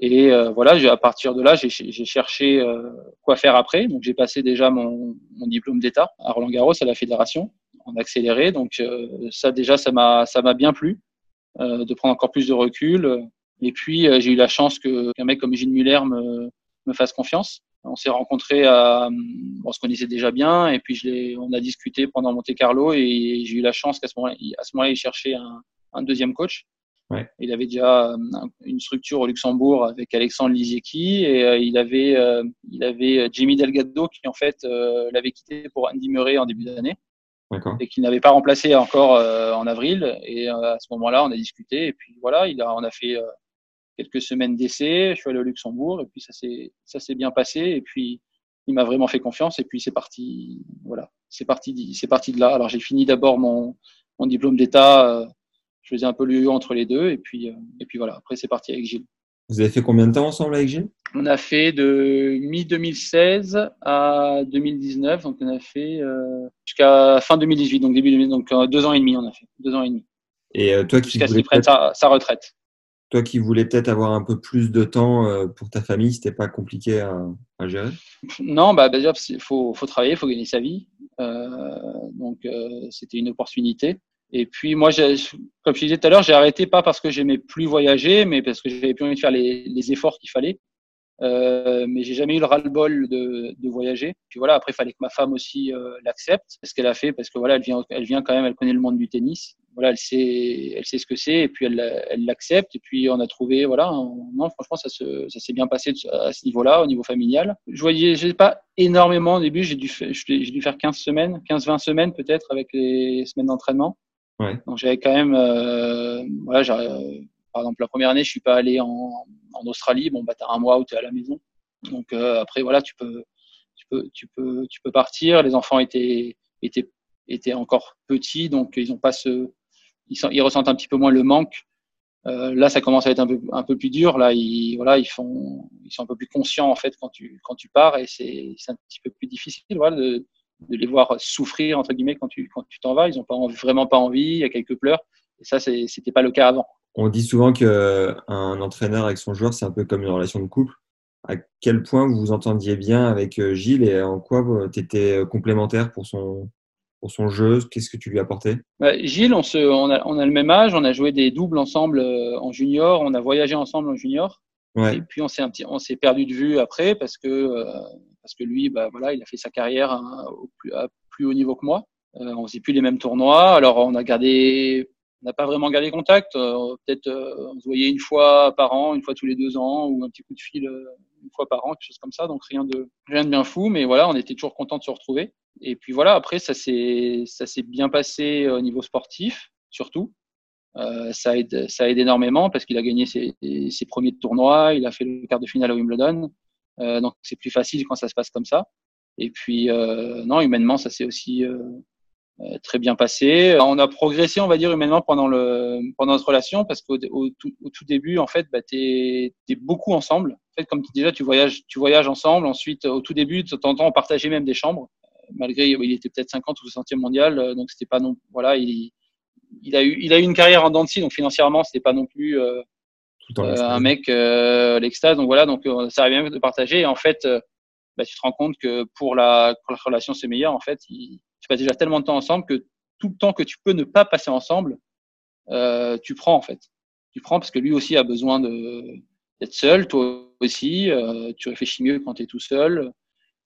Et euh, voilà, à partir de là, j'ai cherché euh, quoi faire après. Donc j'ai passé déjà mon, mon diplôme d'État à Roland Garros à la fédération en accéléré. Donc euh, ça déjà, ça m'a ça m'a bien plu euh, de prendre encore plus de recul. Et puis j'ai eu la chance que qu'un mec comme Gilles Muller me me fasse confiance. On s'est rencontrés, à, on se connaissait déjà bien, et puis je on a discuté pendant Monte Carlo, et j'ai eu la chance qu'à ce moment-là, à ce moment-là, il cherchait un, un deuxième coach.
Ouais.
Il avait déjà une structure au Luxembourg avec Alexandre Lisiecki, et euh, il avait, euh, il avait Jimmy Delgado qui en fait euh, l'avait quitté pour Andy Murray en début d'année, et qu'il n'avait pas remplacé encore en avril. Et à ce moment-là, on a discuté, et puis voilà, il a, on a fait quelques semaines d'essai. Je suis allé au Luxembourg et puis ça s'est ça s'est bien passé et puis il m'a vraiment fait confiance et puis c'est parti. Voilà, c'est parti c'est parti de là. Alors j'ai fini d'abord mon mon diplôme d'état. Euh, je faisais un peu le entre les deux et puis euh, et puis voilà. Après c'est parti avec Gilles.
Vous avez fait combien de temps ensemble avec Gilles?
On a fait de mi 2016 à 2019, donc on a fait euh, jusqu'à fin 2018, donc début 2018, donc deux ans et demi on a fait, deux ans et demi.
Et toi qui
jusqu'à ce qu'il prenne sa, sa retraite
toi qui voulais peut-être avoir un peu plus de temps euh, pour ta famille, c'était pas compliqué à, gérer?
Non, bah, il faut, travailler, il faut gagner sa vie. Euh, donc, euh, c'était une opportunité. Et puis, moi, comme je disais tout à l'heure, j'ai arrêté pas parce que j'aimais plus voyager, mais parce que j'avais plus envie de faire les efforts qu'il fallait. Euh, mais j'ai jamais eu le ras-le-bol de, de, voyager. Puis voilà, après, il fallait que ma femme aussi euh, l'accepte. Ce qu'elle a fait, parce que voilà, elle vient, elle vient quand même, elle connaît le monde du tennis. Voilà, elle sait, elle sait ce que c'est, et puis elle, elle l'accepte. Et puis on a trouvé, voilà, non, franchement, ça se, ça s'est bien passé à ce niveau-là, au niveau familial. Je voyais, j'ai pas énormément au début. J'ai dû, j'ai dû faire 15 semaines, 15-20 semaines peut-être avec les semaines d'entraînement.
Ouais.
Donc j'avais quand même, euh, voilà, par exemple, la première année, je suis pas allé en, en Australie. Bon, bah, t'as un mois où t'es à la maison. Donc euh, après, voilà, tu peux, tu peux, tu peux, tu peux partir. Les enfants étaient, étaient, étaient encore petits, donc ils ont pas ce, ils, ressentent un petit peu moins le manque Euh, là, ça commence à être un peu, un peu plus dur. Là, ils, voilà, ils, font, ils sont un peu plus conscients en fait quand tu, quand tu pars et c'est un petit peu plus difficile voilà, de, de, les voir souffrir entre guillemets quand tu quand tu t'en vas. Ils n'ont pas vraiment pas envie. Il y a quelques pleurs. Et ça, c'était pas le cas avant.
On dit souvent qu'un entraîneur avec son joueur, c'est un peu comme une relation de couple. À quel point vous vous entendiez bien avec euh, Gilles et en quoi tu étais euh, complémentaire pour son, pour son jeu? Qu'est-ce que tu lui apportais?
Bah, Gilles, on, se, on, a, on, a, le même âge, on a joué des doubles ensemble euh, en junior, on a voyagé ensemble en junior. Ouais. Et puis on s'est un petit, on s'est perdu de vue après parce que euh, parce que lui, bah voilà, il a fait sa carrière hein, au plus, à plus haut niveau que moi. Euh, on faisait plus les mêmes tournois, alors on a gardé, n'a pas vraiment gardé contact. Euh, peut-être on se voyait une fois par an, une fois tous les deux ans, ou un petit coup de fil une fois par an, quelque chose comme ça. Donc rien de rien de bien fou, mais voilà, on était toujours content de se retrouver. Et puis voilà, après ça s'est ça s'est bien passé au niveau sportif, surtout. Euh, ça aide ça aide énormément parce qu'il a gagné ses, ses, premiers tournois, il a fait le quart de finale à Wimbledon, euh, donc c'est plus facile quand ça se passe comme ça. Et puis euh, non, humainement ça s'est aussi euh, euh, très bien passé. On a progressé, on va dire, humainement pendant le pendant notre relation parce qu'au au, tout, au tout début, en fait, bah, t'es es beaucoup ensemble. En fait, comme déjà tu voyages, tu voyages ensemble. Ensuite, au tout début, de temps en temps, on partageait même des chambres. Malgré, il était peut-être 50 ou 60e mondial, euh, donc c'était pas non, voilà, il, il a eu, il a eu une carrière en dents donc financièrement, c'était pas non plus euh, euh un mec euh, l'extase. Donc voilà, donc ça arrive bien de partager. Et en fait, bah, tu te rends compte que pour la, pour la relation c'est meilleur. En fait, il, tu passes déjà tellement de temps ensemble que tout le temps que tu peux ne pas passer ensemble, euh, tu prends en fait. Tu prends parce que lui aussi a besoin d'être seul, toi aussi. Euh, tu réfléchis mieux quand tu es tout seul.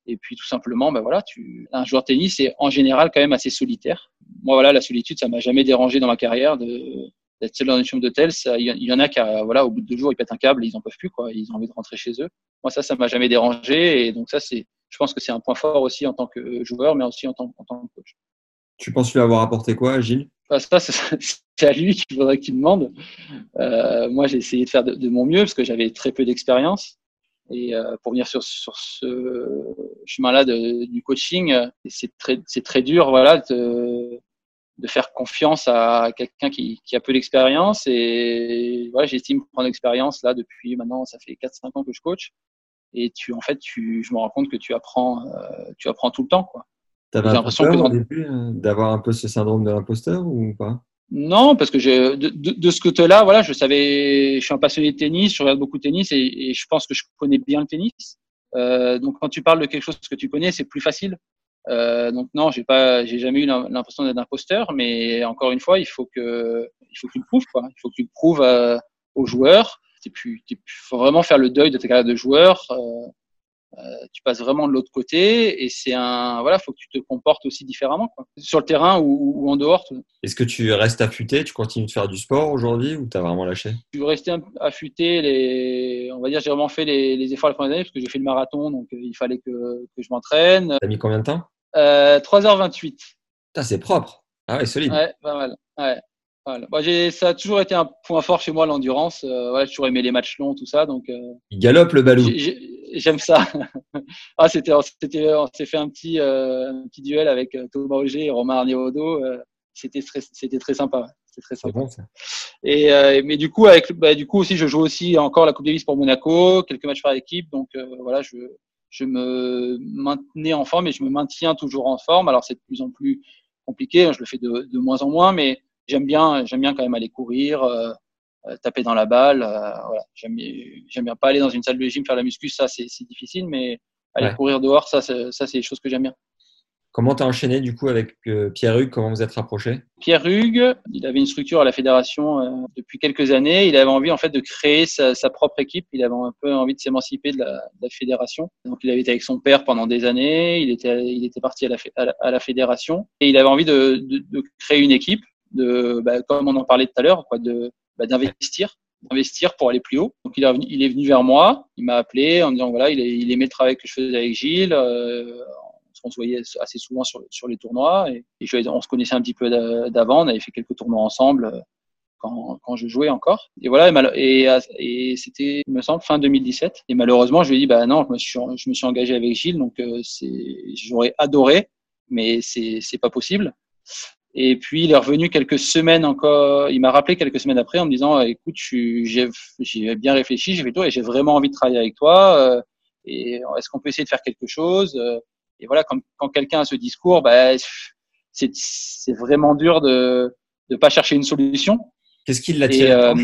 Et puis tout simplement, ben voilà, tu un joueur de tennis est en général quand même assez solitaire. Moi voilà, la solitude, ça m'a jamais dérangé dans ma carrière de d'être seul dans une chambre d'hôtel. Il y en a qui, voilà, au bout de deux jours, ils pètent un câble, ils en peuvent plus quoi. Ils ont envie de rentrer chez eux. Moi ça, ça m'a jamais dérangé. Et donc ça, c'est je pense que c'est un point fort aussi en tant que joueur, mais aussi en tant, en tant que coach.
Tu penses lui avoir apporté quoi Gilles?
Bah, Ça, c'est à lui qu'il faudrait qu'il demande. Euh, moi, j'ai essayé de faire de, mon mieux parce que j'avais très peu d'expérience. Et euh, pour venir sur, sur ce chemin-là du coaching, c'est très, très dur voilà, de, de faire confiance à quelqu'un qui, qui a peu d'expérience. Et voilà, j'estime prendre l'expérience là depuis maintenant, ça fait 4-5 ans que je coach et tu en fait tu je me rends compte que tu apprends euh, tu apprends tout le temps quoi.
T'avais l'impression que au début d'avoir un peu ce syndrome de l'imposteur ou pas?
Non, parce que j'ai de, de, de, ce côté-là, voilà, je savais, je suis un passionné de tennis, je regarde beaucoup de tennis et, et je pense que je connais bien le tennis. Euh, donc quand tu parles de quelque chose que tu connais, c'est plus facile. Euh, donc non, j'ai pas, j'ai jamais eu l'impression d'être imposteur, mais encore une fois, il faut que, il faut que tu le prouves quoi. Il faut que tu le prouves aux joueurs il faut vraiment faire le deuil de ta carrière de joueur. Euh, euh, tu passes vraiment de l'autre côté et c'est un voilà, faut que tu te comportes aussi différemment quoi. sur le terrain ou, en dehors.
Est-ce que tu restes affûté, tu continues de faire du sport aujourd'hui ou tu as vraiment lâché?
Je suis resté affûté les on va dire j'ai vraiment fait les, les efforts la première année parce que j'ai fait le marathon donc euh, il fallait que, que je m'entraîne.
T'as mis combien de temps?
Euh, 3h28.
c'est propre. Ah ouais, solide.
Ouais, pas mal. Ouais. Voilà. Bah, ça a toujours été un point fort chez moi, l'endurance. Euh, ouais, j'ai toujours aimé les matchs longs, tout ça. Donc, euh,
Il galope le ballon.
J'aime ça. ah, c'était, c'était, on s'est fait un petit, euh, un petit duel avec euh, Thomas Auger et Romain Arniodo. Euh, c'était très, c'était très sympa. C'est très sympa. Bon, ça. Et mais du coup, avec, bah, du coup aussi, je joue aussi encore la Coupe Davis pour Monaco, quelques matchs par équipe. Donc voilà, je, je me maintenais en forme et je me maintiens toujours en forme. Alors c'est de plus en plus compliqué. Hein, je le fais de, de moins en moins, mais j'aime bien, j'aime bien quand même aller courir, euh, euh taper dans la balle. Euh, voilà, j'aime, j'aime bien pas aller dans une salle de gym faire la muscu, ça c'est, c'est difficile, mais aller courir dehors, ça, c'est, ça c'est des choses que j'aime bien.
Comment tu as enchaîné du coup avec euh, Pierre Hugues Comment vous êtes rapprochés?
Pierre Hugues, il avait une structure à la fédération euh, depuis quelques années. Il avait envie en fait de créer sa, sa, propre équipe. Il avait un peu envie de s'émanciper de la, de la, fédération. Donc il avait été avec son père pendant des années. Il était, il était parti à la, à la, à la fédération et il avait envie de, de, de créer une équipe bah, comme on en parlait tout à l'heure, de bah, d'investir, d'investir pour aller plus haut. Donc il est, venu, est vers moi, il m'a appelé en me disant voilà, il, il aimait le travail que je faisais avec Gilles. Euh, on se voyait assez souvent sur, sur les tournois et, on se connaissait un petit peu d'avant. On avait fait quelques tournois ensemble euh, quand, quand je jouais encore. Et voilà, et, c'était, me semble, fin 2017. Et malheureusement, je lui ai dit, bah non, je me suis, je me suis engagé avec Gilles, donc euh, j'aurais adoré, mais c'est, c'est pas possible. Et puis il est revenu quelques semaines encore. Il m'a rappelé quelques semaines après en me disant "Écoute, j'ai bien réfléchi, j'ai fait toi et j'ai vraiment envie de travailler avec toi. Euh, et est-ce qu'on peut essayer de faire quelque chose euh, Et voilà, quand, quand quelqu'un a ce discours, bah, c'est vraiment dur de ne pas chercher une solution.
Qu'est-ce qui l'attire euh,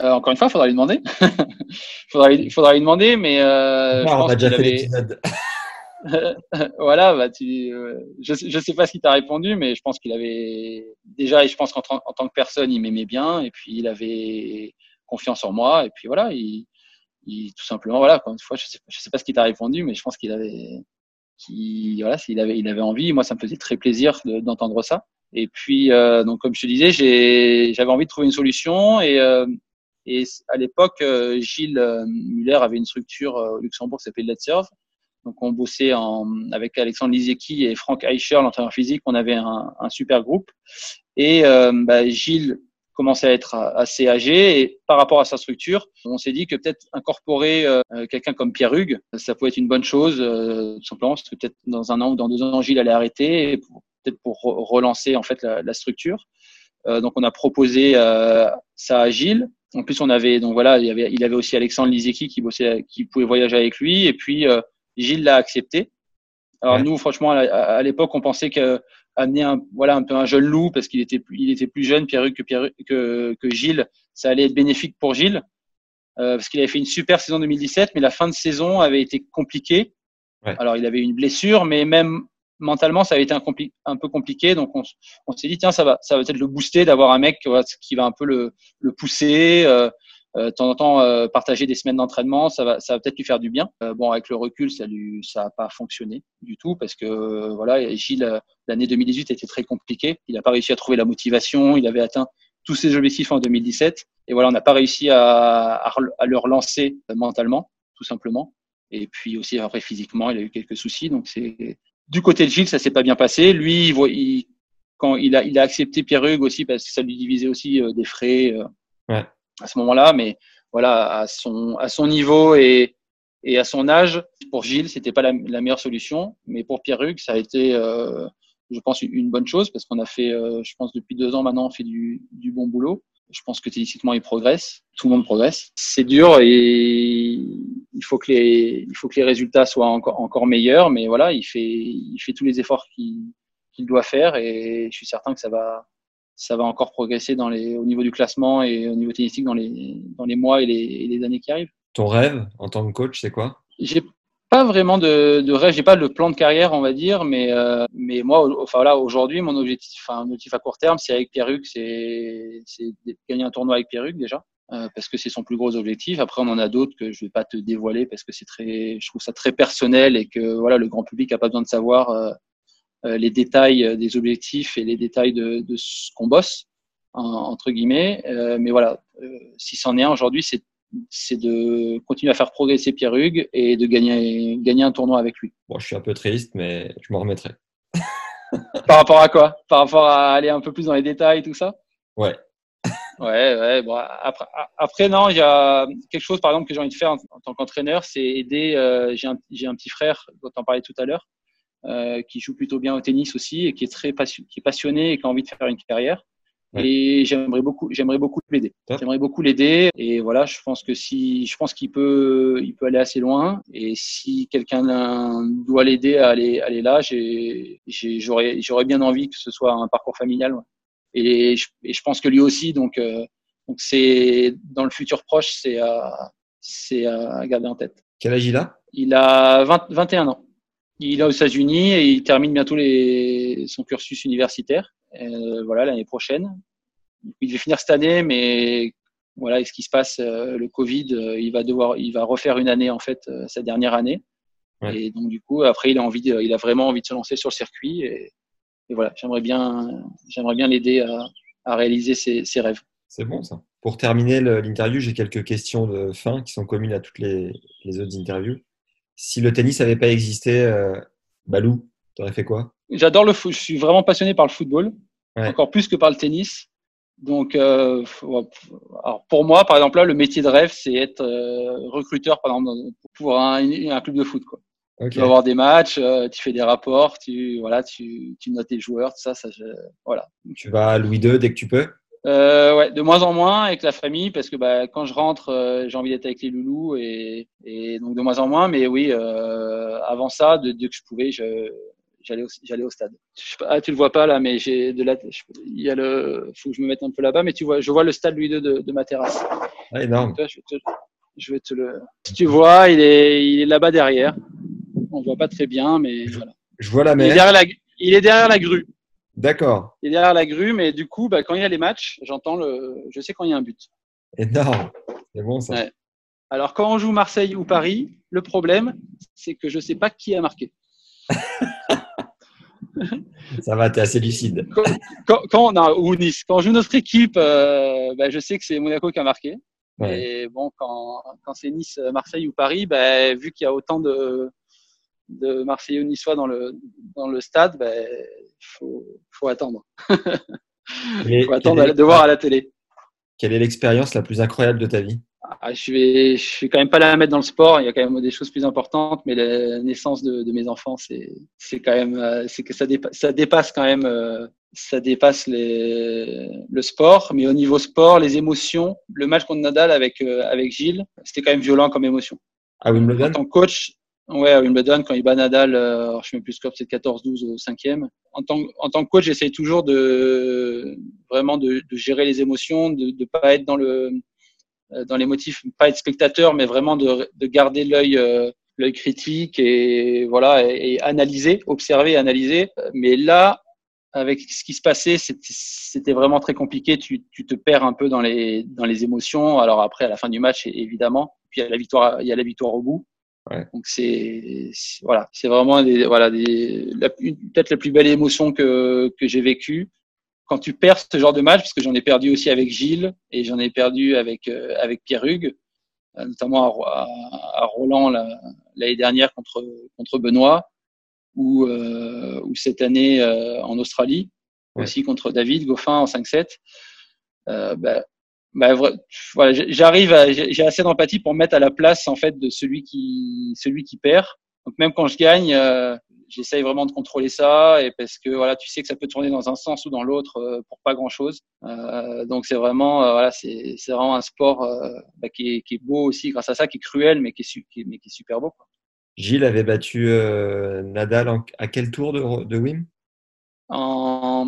euh, Encore une fois, il faudra lui demander. il faudra, lui demander, mais euh,
on a déjà fait l'épisode.
voilà, bah, tu, euh, je ne sais pas ce qu'il t'a répondu, mais je pense qu'il avait déjà, et je pense qu'en en tant que personne, il m'aimait bien, et puis il avait confiance en moi, et puis voilà, il, il tout simplement, voilà, encore une fois, je sais, je sais pas ce qu'il t'a répondu, mais je pense qu'il avait, qu'il, voilà, avait, il avait envie, moi, ça me faisait très plaisir d'entendre ça. Et puis, euh, donc, comme je te disais, j'avais envie de trouver une solution, et euh, et à l'époque, euh, Gilles Muller avait une structure au Luxembourg qui s'appelait Let's Serve donc on bossait en, avec Alexandre Lizeki et Franck Eicher, l'entraîneur physique. On avait un, un super groupe. Et euh, bah, Gilles commençait à être assez âgé et par rapport à sa structure, on s'est dit que peut-être incorporer euh, quelqu'un comme Pierre Hugues, ça pouvait être une bonne chose, euh, simplement parce que peut-être dans un an ou dans deux ans, Gilles allait arrêter, peut-être pour relancer en fait la, la structure. Euh, donc on a proposé ça à Gilles. En plus, on avait donc voilà, il y avait, il avait aussi Alexandre Lizeki qui bossait, qui pouvait voyager avec lui, et puis Gilles l'a accepté. Alors nous, franchement, à, l'époque, on pensait que amener un voilà un peu un jeune loup parce qu'il était plus, il était plus jeune Pierre que Pierre que, que Gilles, ça allait être bénéfique pour Gilles euh, parce qu'il avait fait une super saison 2017, mais la fin de saison avait été compliquée. Ouais. Alors il avait une blessure, mais même mentalement, ça avait été un, un peu compliqué. Donc on, on s'est dit tiens, ça va, ça va peut-être le booster d'avoir un mec qui va un peu le, le pousser. Euh, de temps en temps euh, partager des semaines d'entraînement, ça va, ça va peut-être lui faire du bien. Euh, bon, avec le recul, ça lui, ça a pas fonctionné du tout parce que voilà, Gilles, l'année 2018 était très compliquée. Il n'a pas réussi à trouver la motivation. Il avait atteint tous ses objectifs en 2017 et voilà, on n'a pas réussi à, à, le relancer mentalement, tout simplement. Et puis aussi après physiquement, il a eu quelques soucis. Donc c'est du côté de Gilles, ça s'est pas bien passé. Lui, il, il, quand il a, il a accepté Pierre Hugues aussi parce que ça lui divisait aussi des frais. Ouais à ce moment-là, mais voilà, à son, à son niveau et, et à son âge, pour Gilles, c'était pas la, meilleure solution, mais pour Pierre Hugues, ça a été, euh, je pense, une bonne chose parce qu'on a fait, euh, je pense, depuis deux ans maintenant, on fait du, du bon boulot. Je pense que tennistiquement, il progresse. Tout le monde progresse. C'est dur et il faut que les, il faut que les résultats soient encore, encore meilleurs. Mais voilà, il fait, il fait tous les efforts qu'il qu'il doit faire et je suis certain que ça va, ça va encore progresser dans les, au niveau du classement et au niveau tennistique dans les, dans les mois et les, les années qui arrivent.
Ton rêve en tant que coach, c'est quoi?
J'ai pas vraiment de, de rêve, j'ai pas le plan de carrière, on va dire, mais, euh, mais moi, enfin là, aujourd'hui, mon objectif, enfin, objectif à court terme, c'est avec Pierre Hugues, c'est, c'est de gagner un tournoi avec Pierre Hugues déjà. Euh, parce que c'est son plus gros objectif. Après, on en a d'autres que je vais pas te dévoiler parce que c'est très, je trouve ça très personnel et que voilà, le grand public a pas besoin de savoir euh, les détails euh, des objectifs et les détails de, de ce qu'on bosse, entre guillemets. Euh, mais voilà, si c'en est un aujourd'hui, c'est c'est de continuer à faire progresser Pierre Hugues et de gagner, gagner un tournoi avec lui.
Bon, je suis un peu triste, mais je m'en remettrai.
Par rapport à quoi? Par rapport à aller un peu plus dans les détails, tout ça?
Ouais.
Ouais, ouais. Bon, après, après, non, il y a quelque chose, par exemple, que j'ai envie de faire en, tant qu'entraîneur, c'est aider. Euh, j'ai un, un, petit frère dont on parlait tout à l'heure, euh, qui joue plutôt bien au tennis aussi et qui est très passionné, qui est passionné et qui a envie de faire une carrière. Et j'aimerais beaucoup, j'aimerais beaucoup l'aider. J'aimerais beaucoup l'aider. Et voilà, je pense que si, je pense qu'il peut, il peut aller assez loin. Et si quelqu'un doit l'aider à aller, aller là, j'aurais, j'aurais bien envie que ce soit un parcours familial. Et, je, et je pense que lui aussi, donc, euh, donc c'est dans le futur proche, c'est à, c'est à garder en tête.
Quel âge il a?
Il a 20, 21 ans. Il est aux États-Unis et il termine bientôt les, son cursus universitaire. Euh, voilà, l'année prochaine. Il devait finir cette année, mais voilà, avec ce qui se passe, euh, le Covid, euh, il va devoir, il va refaire une année en fait, euh, sa dernière année. Ouais. Et donc du coup, après, il a envie, de, il a vraiment envie de se lancer sur le circuit. Et, et voilà, j'aimerais bien, j'aimerais bien l'aider à, à, réaliser ses, ses rêves.
C'est bon ça. Pour terminer l'interview, j'ai quelques questions de fin qui sont communes à toutes les, les autres interviews si le tennis n'avait pas existé, euh, Balou, tu aurais fait quoi?
J'adore le foot. Je suis vraiment passionné par le football, ouais. encore plus que par le tennis. Donc, euh, alors pour moi, par exemple, là, le métier de rêve, c'est être euh, recruteur, par exemple, pour un, un, club de foot. Quoi. Tu vas voir des matchs, euh, tu fais des rapports, tu, voilà, tu, tu notes tes joueurs, tout ça, ça voilà.
Tu vas à Louis II dès que tu peux?
Euh, ouais, de moins en moins avec la famille parce que bah, quand je rentre, euh, j'ai envie d'être avec les loulous et, et, donc de moins en moins. Mais oui, euh, avant ça, de, dès que je pouvais, je, j'allais au, j'allais au stade. Je, ah, tu le vois pas là, mais j'ai de la, il y a le, faut que je me mette un peu là-bas, mais tu vois, je vois le stade Louis II de, de ma terrasse.
Ah, énorme.
Toi, je, vais te, je vais te le, si tu vois, il est, il est là-bas derrière. On voit pas très bien, mais
je,
voilà.
Je vois la mer.
Il est derrière la, il est derrière la grue.
D'accord.
Il est derrière la grue, mais du coup, bah, quand il y a les matchs, j'entends le, je sais quand il y a un but.
Énorme. C'est bon ça.
Ouais. Alors quand on joue Marseille ou Paris, le problème, c'est que je sais pas qui a marqué.
ça va, tu es assez lucide.
Quand, quand, quand, non, ou Nice. Quand on joue notre équipe, euh, bah, je sais que c'est Monaco qui a marqué.
Ouais.
Et bon, quand, quand c'est Nice, Marseille ou Paris, bah, vu qu'il y a autant de, de Marseillais ou Niçois dans le, dans le stade, bah, faut, faut attendre. Il faut attendre de voir à la télé.
Quelle est l'expérience la plus incroyable de ta vie?
Ah, Je vais, je suis quand même pas la mettre dans le sport. Il y a quand même des choses plus importantes, mais la naissance de, de mes enfants, c'est, quand même, c'est que ça dépasse, ça dépasse quand même, ça dépasse les, le sport. Mais au niveau sport, les émotions, le match contre Nadal avec avec Gilles, c'était quand même violent comme émotion.
Ah Wimbledon?
En tant que coach, Ouais, à Wimbledon, quand il bat Nadal, euh, je ne sais plus score, c'est 14-12 au cinquième. En tant, en tant que coach, j'essaie toujours de vraiment de, de, gérer les émotions, de ne pas être dans le dans les motifs, pas être spectateur, mais vraiment de, de garder l'œil euh, l'œil critique et voilà et, et, analyser, observer, analyser. Mais là, avec ce qui se passait, c'était vraiment très compliqué. Tu, tu te perds un peu dans les dans les émotions. Alors après, à la fin du match, évidemment, puis il y a la victoire, il y a la victoire au bout.
Ouais.
Donc c'est voilà, c'est vraiment des voilà des peut-être la plus belle émotion que que j'ai vécue quand tu perds ce genre de match, parce que j'en ai perdu aussi avec Gilles et j'en ai perdu avec euh, avec Pierre Hugues, notamment à, à, à Roland l'année dernière contre contre Benoît ou euh, ou cette année euh, en Australie
ouais.
aussi contre David Goffin en 5-7. Euh, bah, bah, voilà, j'arrive, j'ai assez d'empathie pour me mettre à la place en fait de celui qui, celui qui perd. Donc même quand je gagne, euh, j'essaye vraiment de contrôler ça et parce que voilà, tu sais que ça peut tourner dans un sens ou dans l'autre euh, pour pas grand chose. Euh, donc c'est vraiment, euh, voilà, c'est vraiment un sport euh, bah, qui, est, qui est beau aussi grâce à ça, qui est cruel mais qui est, qui, mais qui est super beau. Quoi.
Gilles avait battu euh, Nadal en, à quel tour de, de Wim?
En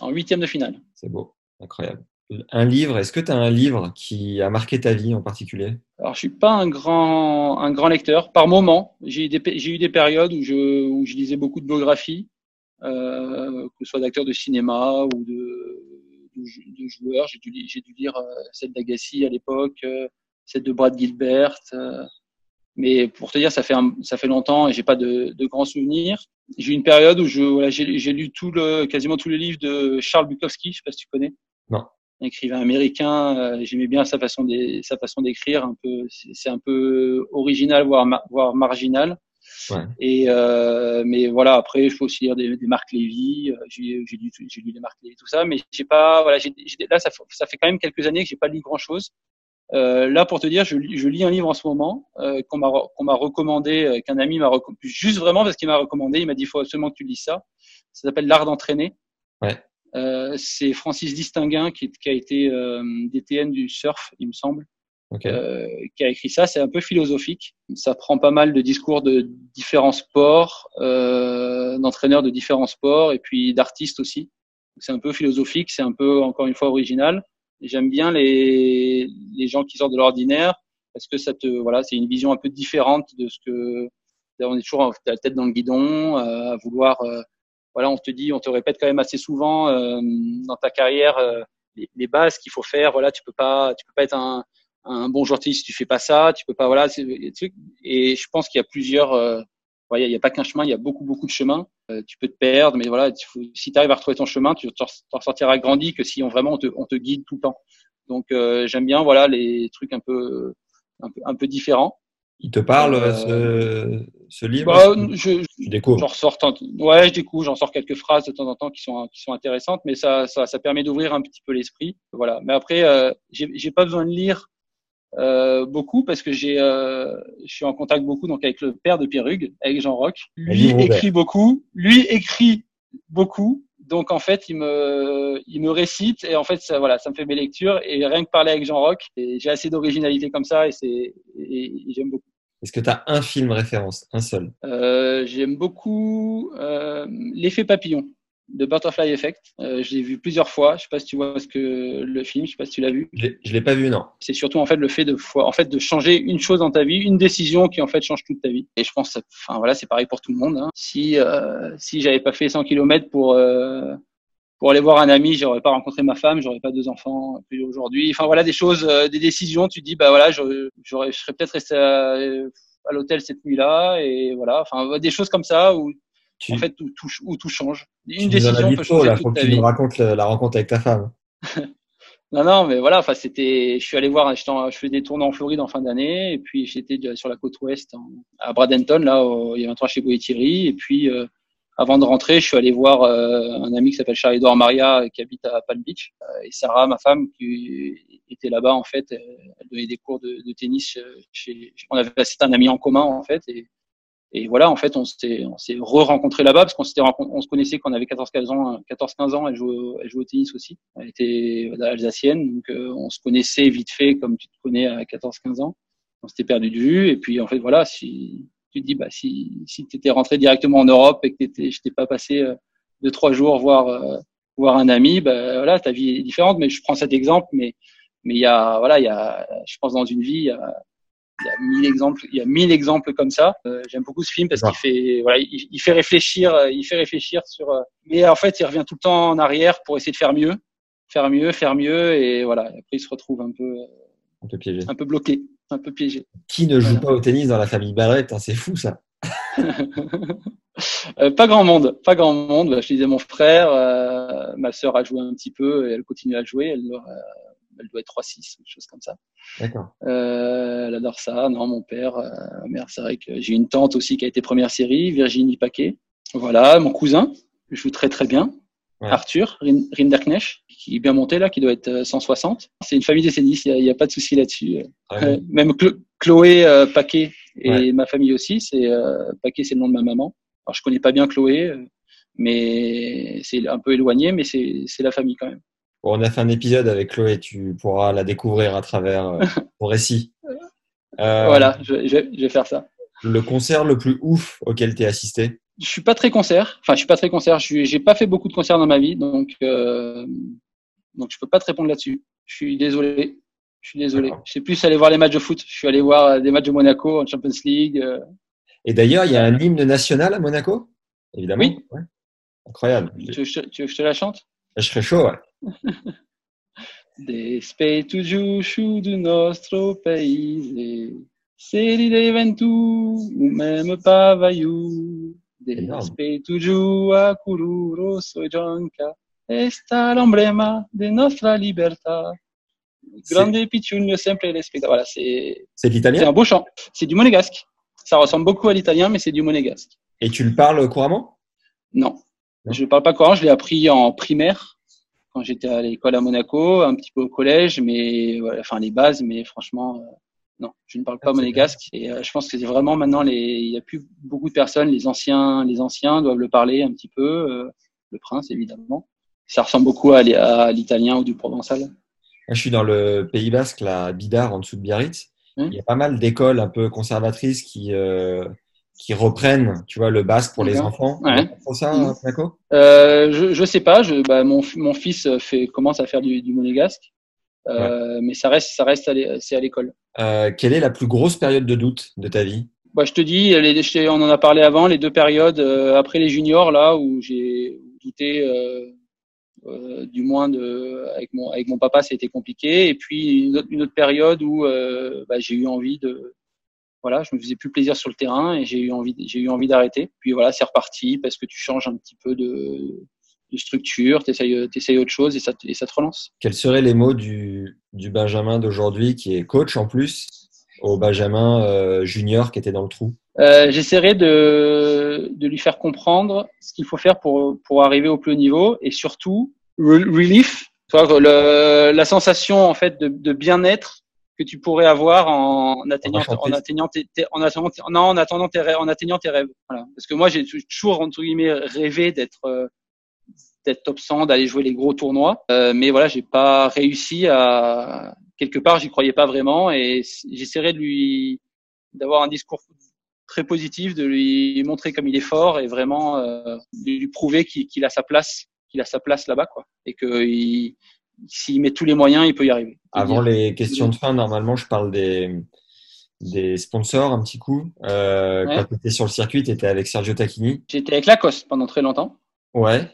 en huitième de finale.
C'est beau, incroyable un livre, est-ce que tu as un livre qui a marqué ta vie en particulier?
Alors, je suis pas un grand, un grand lecteur. Par moment, j'ai eu des, j'ai eu des périodes où je, où je lisais beaucoup de biographies, euh, que ce soit d'acteurs de cinéma ou de, de, de joueurs. J'ai dû, dû lire euh, celle d'Agassi à l'époque, euh, celle de Brad Gilbert. Euh, mais pour te dire, ça fait, un, ça fait longtemps et j'ai pas de, de grands souvenirs. J'ai eu une période où je, voilà, j'ai, lu tout le, quasiment tous les livres de Charles Bukowski. Je sais pas si tu connais.
Non
écrivain américain. Euh, J'aimais bien sa façon des, sa façon d'écrire, un peu, c'est un peu original voire voire marginal.
Ouais.
Et euh, mais voilà, après, je peux aussi lire des, des Marc Lévy. J'ai lu, j'ai lu des Marc Lévy, tout ça, mais j'ai pas, voilà, j'ai là, ça, ça fait quand même quelques années que j'ai pas lu grand chose. Euh, là, pour te dire, je, je, lis un livre en ce moment euh, qu'on m'a qu'on m'a recommandé, euh, qu'un ami m'a recommandé, juste vraiment parce qu'il m'a recommandé. Il m'a dit, il faut absolument que tu lis ça. Ça s'appelle L'art d'entraîner.
Ouais.
Euh, c'est Francis Distinguin qui, qui a été euh, DTN du surf, il me semble,
okay.
euh, qui a écrit ça. C'est un peu philosophique. Ça prend pas mal de discours de différents sports, euh, d'entraîneurs de différents sports et puis d'artistes aussi. C'est un peu philosophique, c'est un peu encore une fois original. J'aime bien les, les gens qui sortent de l'ordinaire parce que ça te voilà, c'est une vision un peu différente de ce que on est toujours la tête dans le guidon, à vouloir voilà, on te dit, on te répète quand même assez souvent euh, dans ta carrière euh, les, les, bases qu'il faut faire. Voilà, tu peux pas, tu peux pas être un, un bon joueur si tu fais pas ça. Tu peux pas, voilà, et je pense qu'il y a plusieurs. Euh, il n'y a, a, pas qu'un chemin, il y a beaucoup beaucoup de chemins. Euh, tu peux te perdre, mais voilà, faut, si tu arrives à retrouver ton chemin, tu t'en ressortiras grandi que si on vraiment on te, on te guide tout le temps. Donc euh, j'aime bien voilà les trucs un peu un peu, un peu différents.
Il te parle euh, ce, ce, livre?
bah, je,
Tu découvres?
J'en ressors, ouais, je découvre, j'en sors quelques phrases de temps en temps qui sont qui sont intéressantes, mais ça ça, ça permet d'ouvrir un petit peu l'esprit, voilà. Mais après, euh, j'ai pas besoin de lire Euh, beaucoup parce que j'ai, euh, je suis en contact beaucoup donc avec le père de Pierre Hugues, avec Jean Roch. Lui écrit beaucoup, lui écrit beaucoup. Donc en fait, il me, il me récite et en fait, ça, voilà, ça me fait mes lectures et rien que parler avec Jean Roch, j'ai assez d'originalité comme ça et c'est, et, j'aime beaucoup.
Est-ce que tu as un film référence, un seul?
Euh, J'aime beaucoup euh, L'effet papillon de Butterfly Effect. Euh, je l'ai vu plusieurs fois. Je sais pas si tu vois ce que le film. Je sais pas si tu l'as vu.
Je l'ai pas vu, non.
C'est surtout en fait le fait de en fait de changer une chose dans ta vie, une décision qui en fait change toute ta vie. Et je pense, enfin voilà, c'est pareil pour tout le monde. Hein. Si euh, si j'avais pas fait 100 km pour euh, pour aller voir un ami, j'aurais pas rencontré ma femme, j'aurais pas deux enfants plus aujourd'hui. Enfin voilà des choses, euh, des décisions. Tu dis bah voilà, j'aurais, je serais peut-être resté à, à l'hôtel cette nuit-là et voilà. Enfin des choses comme ça où en fait, où tout, où tout change.
Une décision peut changer là, toute faut que tu nous racontes la rencontre avec ta femme.
non, non, mais voilà, enfin, c'était, je suis allé voir, je fais des tournées en Floride en fin d'année, et puis j'étais sur la côte ouest, à Bradenton, là, il y un train chez Thierry, et puis, euh, avant de rentrer, je suis allé voir euh, un ami qui s'appelle Charles-Edouard Maria, qui habite à Palm Beach, euh, et Sarah, ma femme, qui était là-bas, en fait, elle donnait des cours de, de tennis chez, on avait, c'était un ami en commun, en fait, et, et voilà, en fait, on s'est, on s'est re-rencontrés là-bas parce qu'on s'était, on se connaissait quand on avait 14-15 ans. 14-15 ans, elle jouait, elle jouait au tennis aussi. Elle était alsacienne, donc euh, on se connaissait vite fait comme tu te connais à 14-15 ans. On s'était perdu de vue. Et puis, en fait, voilà, si tu te dis, bah, si, si tu étais rentré directement en Europe et que t'étais, je t'ai pas passé euh, deux, trois jours voir, euh, voir un ami, bah, voilà, ta vie est différente. Mais je prends cet exemple, mais, mais il y a, voilà, il y a, je pense dans une vie, il y a, il y a mille exemples, il y a mille exemples comme ça. Euh, J'aime beaucoup ce film parce qu'il fait, voilà, il, il, fait réfléchir, euh, il fait réfléchir sur. Euh, mais en fait, il revient tout le temps en arrière pour essayer de faire mieux, faire mieux, faire mieux, et voilà. Après, il se retrouve un peu, euh,
un peu piégé,
un peu bloqué, un peu piégé.
Qui ne joue pas au tennis dans la famille Ballet C'est fou ça.
euh, pas grand monde, pas grand monde. Bah, je disais mon frère, euh, ma sœur a joué un petit peu et elle continue à jouer. Elle, elle doit être 3-6, une chose comme ça.
D'accord.
Euh, elle adore ça. Non, mon père, euh, ma mère, c'est vrai que j'ai une tante aussi qui a été première série, Virginie Paquet. Voilà, mon cousin, joue très très bien. Arthur Rinderknecht, qui est bien monté là, qui doit être 160. Euh, c'est une famille des il n'y a, pas de souci là-dessus. Euh, même Chloé Paquet et ma famille aussi. C'est Paquet, c'est le nom de ma maman. Alors je connais pas bien Chloé, mais c'est un peu éloigné, mais c'est la famille quand même
on a fait un épisode avec Chloé, tu pourras la découvrir à travers euh, ton récit.
Euh, voilà, je, vais faire ça.
Le concert le plus ouf auquel tu es assisté?
Je suis pas très concert. Enfin, je suis pas très concert. Je n'ai pas fait beaucoup de concerts dans ma vie, donc euh, donc je peux pas te répondre là-dessus. Je suis désolé. Je suis désolé. Je sais plus aller voir les matchs de foot. Je suis allé voir des matchs de Monaco en Champions League.
Et d'ailleurs, il y a un hymne national à Monaco, évidemment.
Oui.
Incroyable.
Tu veux, que je te la chante?
Je serais chaud, ouais.
Despeitu du nostro paese, se rideventu ou même pas vaillou. Despeitu giù a curu rosso e gianca, esta l'emblema de nostra libertà. Grande picciugno sempre respecta. Voilà, c'est.
C'est l'italien?
C'est un beau chant. C'est du monégasque. Ça ressemble beaucoup à l'italien, mais c'est du monégasque.
Et tu le parles couramment?
Non. Je ne parle pas couramment. Je l'ai appris en primaire quand j'étais à l'école à Monaco, un petit peu au collège, mais voilà, enfin les bases, mais franchement, euh, non, je ne parle pas ah, monégasque. Et euh, je pense que c'est vraiment maintenant les, il y a plus beaucoup de personnes, les anciens, les anciens doivent le parler un petit peu, euh, le prince évidemment. Ça ressemble beaucoup à, à l'italien ou du provençal.
je suis dans le Pays Basque, la Bidar, en dessous de Biarritz. Il y a pas mal d'écoles un peu conservatrices qui qui reprennent, tu vois, le basque pour les enfants.
Ouais.
ça,
mmh. euh, je, je sais pas. Je, bah, mon, mon fils fait, commence à faire du, du monégasque, euh, mais ça reste, ça reste, c'est à l'école.
Euh, quelle est la plus grosse période de doute de ta vie?
Bah, je te dis, les, on en a parlé avant, les deux périodes euh, après les juniors là où j'ai douté. Euh, euh, du moins de, avec mon avec mon papa, ça a été compliqué. Et puis une autre, une autre période où bah, j'ai eu envie de voilà, je me faisais plus plaisir sur le terrain et j'ai eu envie, j'ai eu envie d'arrêter. Puis voilà, c'est reparti parce que tu changes un petit peu de, de structure, tu essayes, autre chose et ça, et ça te relance.
Quels seraient les mots du, du Benjamin d'aujourd'hui qui est coach en plus au Benjamin euh, junior qui était dans le trou?
Euh, J'essaierai de, de lui faire comprendre ce qu'il faut faire pour, pour arriver au plus haut niveau et surtout relief, la sensation en fait de, de bien-être que tu pourrais avoir en atteignant, en atteignant, tes, en atteignant, non, en attendant tes rêves, en atteignant tes rêves. Voilà. Parce que moi, j'ai toujours entre guillemets rêvé d'être euh, d'être top 100, d'aller jouer les gros tournois. Euh, mais voilà, j'ai pas réussi à quelque part, j'y croyais pas vraiment et j'essaierai de lui d'avoir un discours très positif, de lui montrer comme il est fort et vraiment euh, de lui prouver qu'il a sa place, qu'il a sa place là-bas, quoi, et que s'il met tous les moyens, il peut y arriver.
Avant les questions de fin, normalement, je parle des, des sponsors un petit coup. Euh, Quand tu étais sur le circuit, tu étais avec Sergio Tacchini.
J'étais avec Lacoste pendant très longtemps.
Ouais.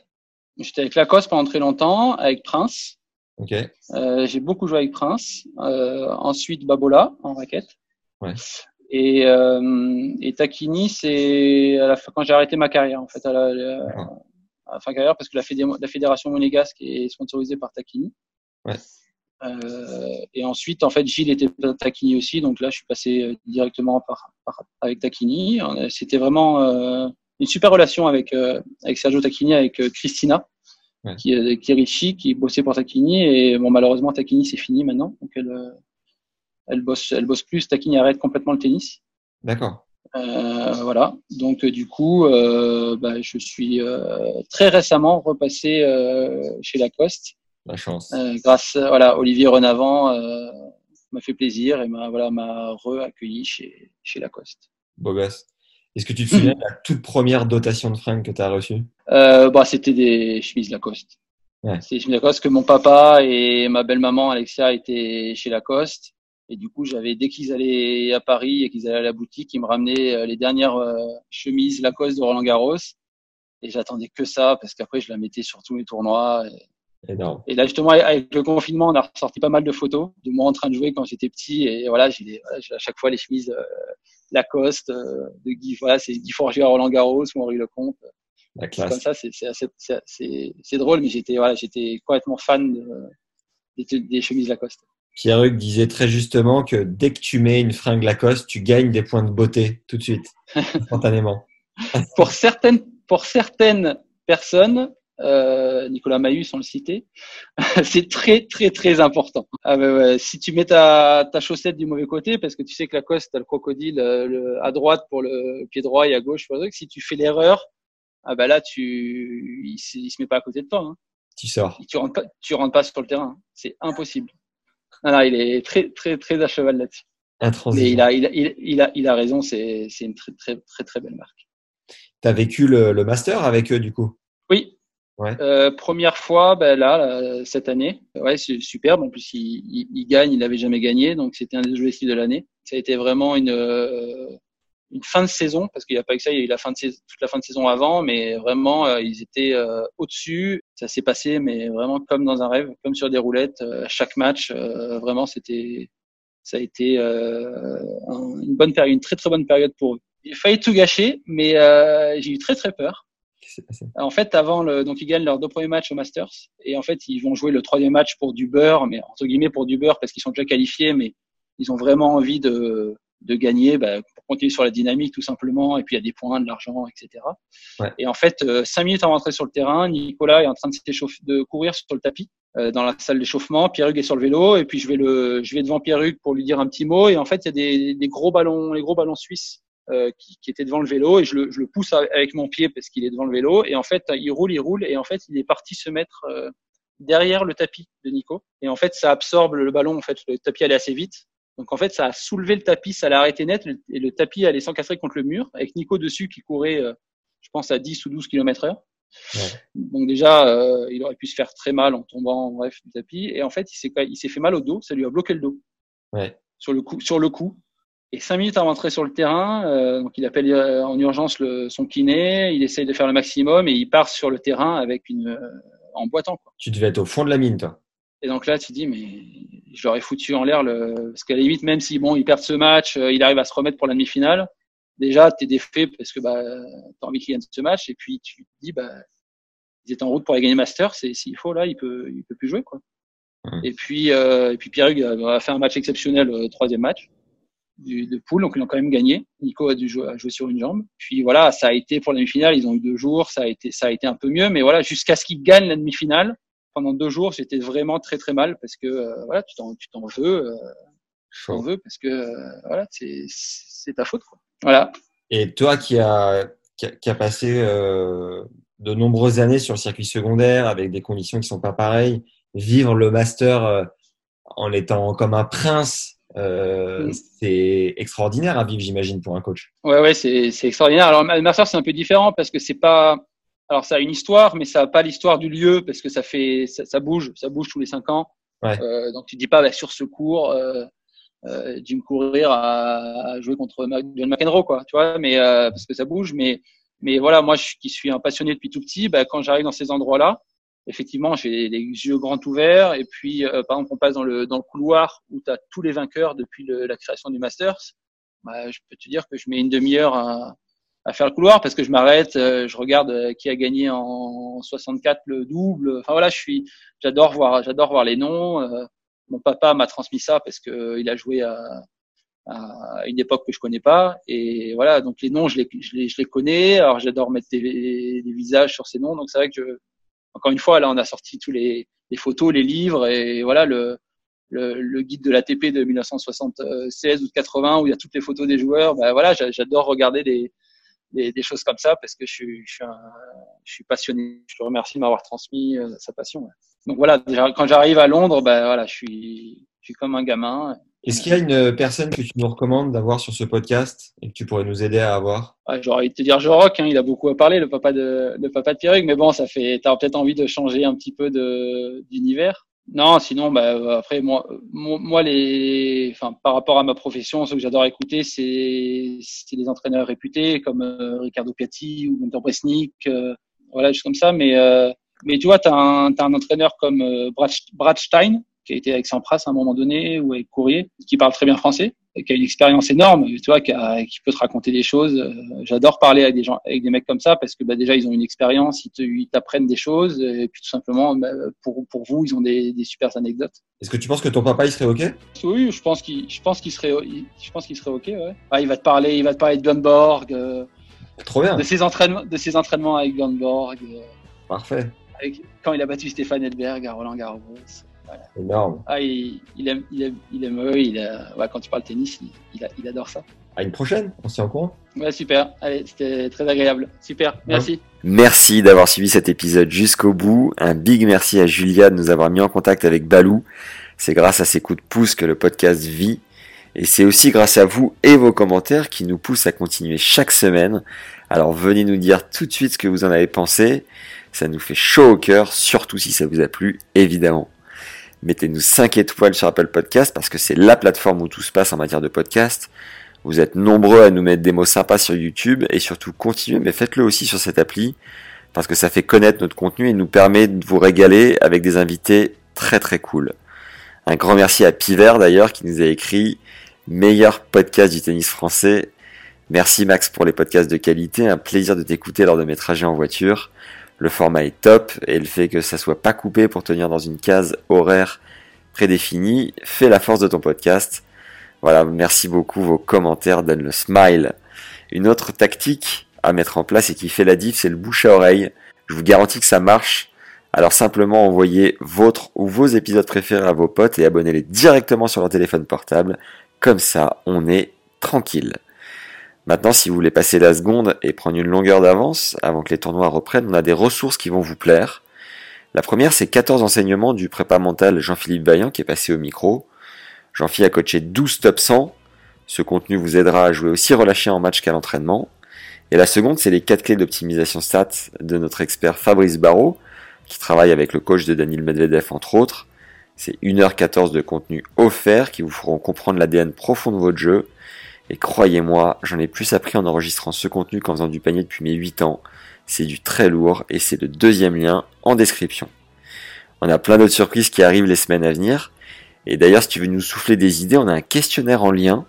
J'étais avec Lacoste pendant très longtemps, avec Prince.
Ok.
Euh, j'ai beaucoup joué avec Prince. Euh, ensuite, Babola en raquette.
Ouais.
Et, et Tacchini, c'est à la fin, quand j'ai arrêté ma carrière, en fait, à la, à fin carrière, parce que la, la fédération monégasque est sponsorisée par.
Ouais.
Euh, et ensuite, en fait, Gilles était Tacchini aussi, donc là, je suis passé euh, directement par, par avec Tacchini. C'était vraiment euh, une super relation avec euh, avec Sergio Tacchini, avec Christina,
ouais.
qui, qui est Richie, qui bossait pour Tacchini. Et bon, malheureusement, Tacchini, c'est fini maintenant, donc elle elle bosse, elle bosse plus. Tacchini arrête complètement le tennis.
D'accord.
Euh, voilà. Donc du coup, euh, bah, je suis euh, très récemment repassé euh, chez Lacoste.
La chance.
Euh, grâce, voilà, Olivier Renavant euh, m'a fait plaisir et m'a voilà m'a re-accueilli chez chez Lacoste.
Beau gosse. Est-ce que tu te souviens de la toute première dotation de fringues que tu as reçue
bah, C'était des chemises Lacoste.
Ouais.
C'était des chemises Lacoste que mon papa et ma belle-maman Alexia étaient chez Lacoste. Et du coup, j'avais dès qu'ils allaient à Paris et qu'ils allaient à la boutique, ils me ramenaient les dernières chemises Lacoste de Roland Garros. Et j'attendais que ça parce qu'après, je la mettais sur tous mes tournois. Et, là, justement, avec le confinement, on a ressorti pas mal de photos de moi en train de jouer quand j'étais petit. Et voilà, j'ai voilà, à chaque fois les chemises euh, Lacoste euh, de Guy. Voilà, c'est Guy Forger à Roland Garros ou Henri Lecomte.
La classe.
Comme ça, c'est drôle, mais j'étais voilà, j'étais complètement fan de, des, des chemises Lacoste.
Pierre-Hugues disait très justement que dès que tu mets une fringue Lacoste, tu gagnes des points de beauté tout de suite, instantanément.
pour certaines, pour certaines personnes, euh, Nicolas Mahut sans le citer, c'est très très très important. Ah, bah, ouais, si tu mets ta, ta chaussette du mauvais côté, parce que tu sais que Lacoste a le crocodile le, à droite pour le pied droit et à gauche pour le truc, si tu fais l'erreur, ah bah là tu, il, il, se met pas à côté de toi. Hein.
Tu sors.
Tu rentres pas, tu rentres pas sur le terrain. C'est impossible. Non, non, il est très, très, très à cheval là-dessus. Mais il a, il a, il a, il a raison, c'est, c'est une très, très, très, très belle marque.
Tu as vécu le, le, master avec eux, du coup?
Oui.
Ouais.
Euh, première fois, ben là, là, cette année. Ouais, c'est superbe. En plus, il, il, il gagne, il n'avait jamais gagné, donc c'était un des jeux de l'année. Ça a été vraiment une, euh, une fin de saison, parce qu'il n'y a pas que ça, il y a eu la fin de saison, toute la fin de saison avant, mais vraiment, euh, ils étaient euh, au-dessus. Ça s'est passé, mais vraiment comme dans un rêve, comme sur des roulettes. Euh, chaque match, vraiment, c'était, ça a été un, une bonne période, une très très bonne période pour eux. J'ai failli tout gâcher, mais j'ai eu très très peur. En fait, avant le, donc ils gagnent leurs deux premiers matchs au Masters, et en fait, ils vont jouer le troisième match pour du beurre, mais entre guillemets pour du beurre parce qu'ils sont déjà qualifiés, mais ils ont vraiment envie de de gagner bah, continuer sur la dynamique tout simplement et puis il y a des points de l'argent etc
ouais.
et en fait euh, cinq minutes avant d'entrer sur le terrain Nicolas est en train de s'échauffer de courir sur le tapis euh, dans la salle d'échauffement. Pierre-Hugues est sur le vélo et puis je vais le je vais devant Pierre-Hugues pour lui dire un petit mot. Et en fait il y a des, des gros ballons les gros ballons suisses euh, qui, qui étaient devant le vélo et je le, je le pousse avec mon pied parce qu'il est devant le vélo. Et en fait il roule il roule et en fait il est parti se mettre euh, derrière le tapis de Nico. Et en fait ça absorbe le ballon. En fait le tapis allait assez vite donc en fait, ça a soulevé le tapis, ça l'a arrêté net et le tapis allait s'encastrer contre le mur avec Nico dessus qui courait, euh, je pense, à 10 ou 12 km heure.
Ouais.
Donc déjà, euh, il aurait pu se faire très mal en tombant, bref, du tapis. Et en fait, il s'est, il s'est fait mal au dos, ça lui a bloqué le dos.
Ouais.
Sur le coup, sur le coup. Et cinq minutes avant d'entrer sur le terrain, euh, donc il appelle en urgence le, son kiné, il essaye de faire le maximum et il part sur le terrain avec une, en boitant. Quoi.
Tu devais être au fond de la mine, toi.
Et donc là, tu dis, mais je l'aurais foutu en l'air, le... parce qu'à la limite, même si bon, il perd ce match, euh, il arrive à se remettre pour la demi-finale, déjà, tu es défait parce que bah, tu as envie qu'il gagne ce match, et puis tu te dis, bah, ils étaient en route pour aller gagner Master, s'il faut, là, il peut, il peut plus jouer. Quoi.
Mmh.
Et puis, euh, et puis Pierre-Hugues a fait un match exceptionnel, euh, troisième match du, de poule, donc ils ont quand même gagné. Nico a dû jouer, a joué sur une jambe. Puis voilà, ça a été pour la demi-finale, ils ont eu deux jours, ça a été, ça a été un peu mieux, mais voilà, jusqu'à ce qu'ils gagnent la demi-finale pendant deux jours, j'étais vraiment très très mal parce que euh, voilà, tu t'en tu t'en veux. Euh, on veut parce que voilà, c'est ta faute. Quoi. Voilà.
Et toi qui as qui a, passé de nombreuses années sur le circuit secondaire avec des conditions qui sont pas pareilles, vivre le master en étant comme un prince, euh, c'est extraordinaire à vivre, j'imagine, pour un coach.
Ouais, ouais, c'est extraordinaire. Alors, le master, c'est un peu différent parce que c'est pas. Alors, ça a une histoire, mais ça n'a pas l'histoire du lieu parce que ça fait, ça, bouge, ça bouge tous les cinq ans. Ouais. Euh, donc, tu dis pas bah, sur ce cours, euh, euh, me courir à, jouer contre John McEnroe, quoi. Tu vois, mais euh, parce que ça bouge, mais mais voilà, moi, je, qui suis un passionné depuis tout petit, bah, quand j'arrive dans ces endroits-là, effectivement, j'ai les yeux grands ouverts. Et puis, euh, par exemple, on passe dans le, dans le couloir où tu as tous les vainqueurs depuis le, la création du Masters. Bah, je peux te dire que je mets une demi-heure à, à, faire le couloir parce que je m'arrête, euh, je regarde euh, qui a gagné en 64 le double. Enfin voilà, je suis, j'adore voir, j'adore voir les noms. mon papa m'a transmis ça parce que il a joué à, à une époque que je connais pas. Et voilà, donc les noms, je les, je les, je les connais. Alors j'adore mettre des, des, visages sur ces noms. Donc c'est vrai que je, encore une fois, là, on a sorti tous les, les photos, les livres et voilà le, le, guide de l'ATP de 1976 ou de 80 où il y a toutes les photos des joueurs. Ben voilà, j'adore regarder des, des, des, choses comme ça parce que je suis, je suis, un, je suis passionné. Je te remercie de m'avoir transmis euh, sa passion. Donc voilà, quand j'arrive à Londres, ben voilà, je suis, je suis comme un gamin.
Est-ce qu'il y a une personne que tu nous recommandes d'avoir sur ce podcast et que tu pourrais nous aider à avoir?
Ah, J'aurais envie de te dire Joroc, hein, il a beaucoup à parler, le papa de, le papa de Pierrick, mais bon, ça fait, t'as peut-être envie de changer un petit peu d'univers. Non, sinon, bah, après, moi, moi, les, enfin, par rapport à ma profession, ce que j'adore écouter, c'est, c'est les entraîneurs réputés comme euh, Ricardo Piatti ou Gunter Bresnik, euh, voilà, juste comme ça. Mais, euh, mais tu vois, un, as un entraîneur comme Brad, Brad Stein, qui a été avec Sampras à un moment donné ou avec Courrier, qui parle très bien français, qui a une expérience énorme, tu vois, qui, qui peut te raconter des choses. Euh, j'adore parler avec des gens, avec des mecs comme ça parce que bah, déjà ils ont une expérience, ils t'apprennent des choses, et puis tout simplement bah, pour pour vous ils ont des, des super anecdotes.
Est-ce que tu penses que ton papa il serait ok?
Oui, je pense qu'il je pense qu'il serait je pense qu'il serait ok. Ouais. Ah, il va te parler, il va te parler de Björn Borg. Euh,
Trop bien.
De ses entraînements, de ses entraînements avec Björn Borg. Euh,
Parfait.
quand il a battu Stéphane Edberg à Roland Garros.
Énorme.
Ah, il, aime, il aime, il aime, il a, quand tu parles tennis, il, il, adore ça.
À une prochaine, on se tient au courant.
Ouais, super. Allez, c'était très agréable. Super, merci.
Merci d'avoir suivi cet épisode jusqu'au bout. Un big merci à Julia de nous avoir mis en contact avec Balou. C'est grâce à ses coups de pouce que le podcast vit. Et c'est aussi grâce à vous et vos commentaires qui nous poussent à continuer chaque semaine. Alors venez nous dire tout de suite ce que vous en avez pensé. Ça nous fait chaud au cœur, surtout si ça vous a plu, évidemment. Mettez-nous 5 étoiles sur Apple Podcast parce que c'est la plateforme où tout se passe en matière de podcast. Vous êtes nombreux à nous mettre des mots sympas sur YouTube et surtout continuez, mais faites-le aussi sur cette appli parce que ça fait connaître notre contenu et nous permet de vous régaler avec des invités très très cool. Un grand merci à Piver d'ailleurs qui nous a écrit meilleur podcast du tennis français. Merci Max pour les podcasts de qualité, un plaisir de t'écouter lors de mes trajets en voiture. Le format est top et le fait que ça soit pas coupé pour tenir dans une case horaire prédéfinie fait la force de ton podcast. Voilà, merci beaucoup, vos commentaires donnent le smile. Une autre tactique à mettre en place et qui fait la diff, c'est le bouche à oreille. Je vous garantis que ça marche. Alors simplement envoyez votre ou vos épisodes préférés à vos potes et abonnez-les directement sur leur téléphone portable. Comme ça, on est tranquille. Maintenant, si vous voulez passer la seconde et prendre une longueur d'avance avant que les tournois reprennent, on a des ressources qui vont vous plaire. La première, c'est 14 enseignements du prépa mental Jean-Philippe Vaillant qui est passé au micro. Jean-Philippe a coaché 12 top 100. Ce contenu vous aidera à jouer aussi relâché en match qu'à l'entraînement. Et la seconde, c'est les 4 clés d'optimisation stats de notre expert Fabrice Barrault, qui travaille avec le coach de Daniel Medvedev entre autres. C'est 1h14 de contenu offert qui vous feront comprendre l'ADN profond de votre jeu et croyez-moi, j'en ai plus appris en enregistrant ce contenu qu'en faisant du panier depuis mes 8 ans. C'est du très lourd et c'est le deuxième lien en description. On a plein d'autres surprises qui arrivent les semaines à venir. Et d'ailleurs, si tu veux nous souffler des idées, on a un questionnaire en lien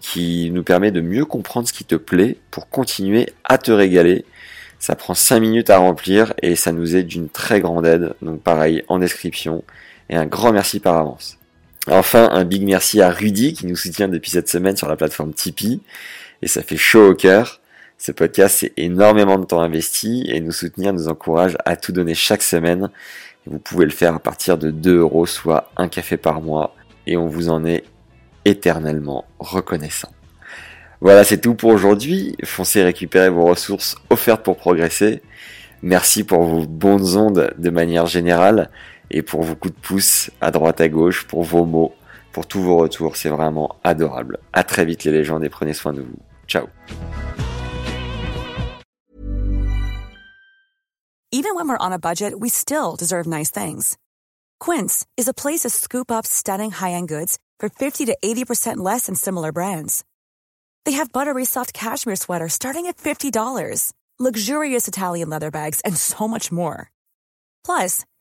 qui nous permet de mieux comprendre ce qui te plaît pour continuer à te régaler. Ça prend 5 minutes à remplir et ça nous est d'une très grande aide. Donc pareil, en description. Et un grand merci par avance. Enfin, un big merci à Rudy qui nous soutient depuis cette semaine sur la plateforme Tipeee. Et ça fait chaud au cœur. Ce podcast, c'est énormément de temps investi et nous soutenir nous encourage à tout donner chaque semaine. Vous pouvez le faire à partir de 2 euros, soit un café par mois. Et on vous en est éternellement reconnaissant. Voilà, c'est tout pour aujourd'hui. Foncez récupérer vos ressources offertes pour progresser. Merci pour vos bonnes ondes de manière générale et pour vos coups de pouce à droite à gauche, pour vos mots, pour tous vos retours. C'est vraiment adorable. À très vite les légendes et prenez soin de vous. Ciao.
Even when we're on a budget, we still deserve nice things. Quince is a place to scoop up stunning high-end goods for 50 to 80% less than similar brands. They have buttery soft cashmere sweaters starting at $50, luxurious Italian leather bags, and so much more. Plus,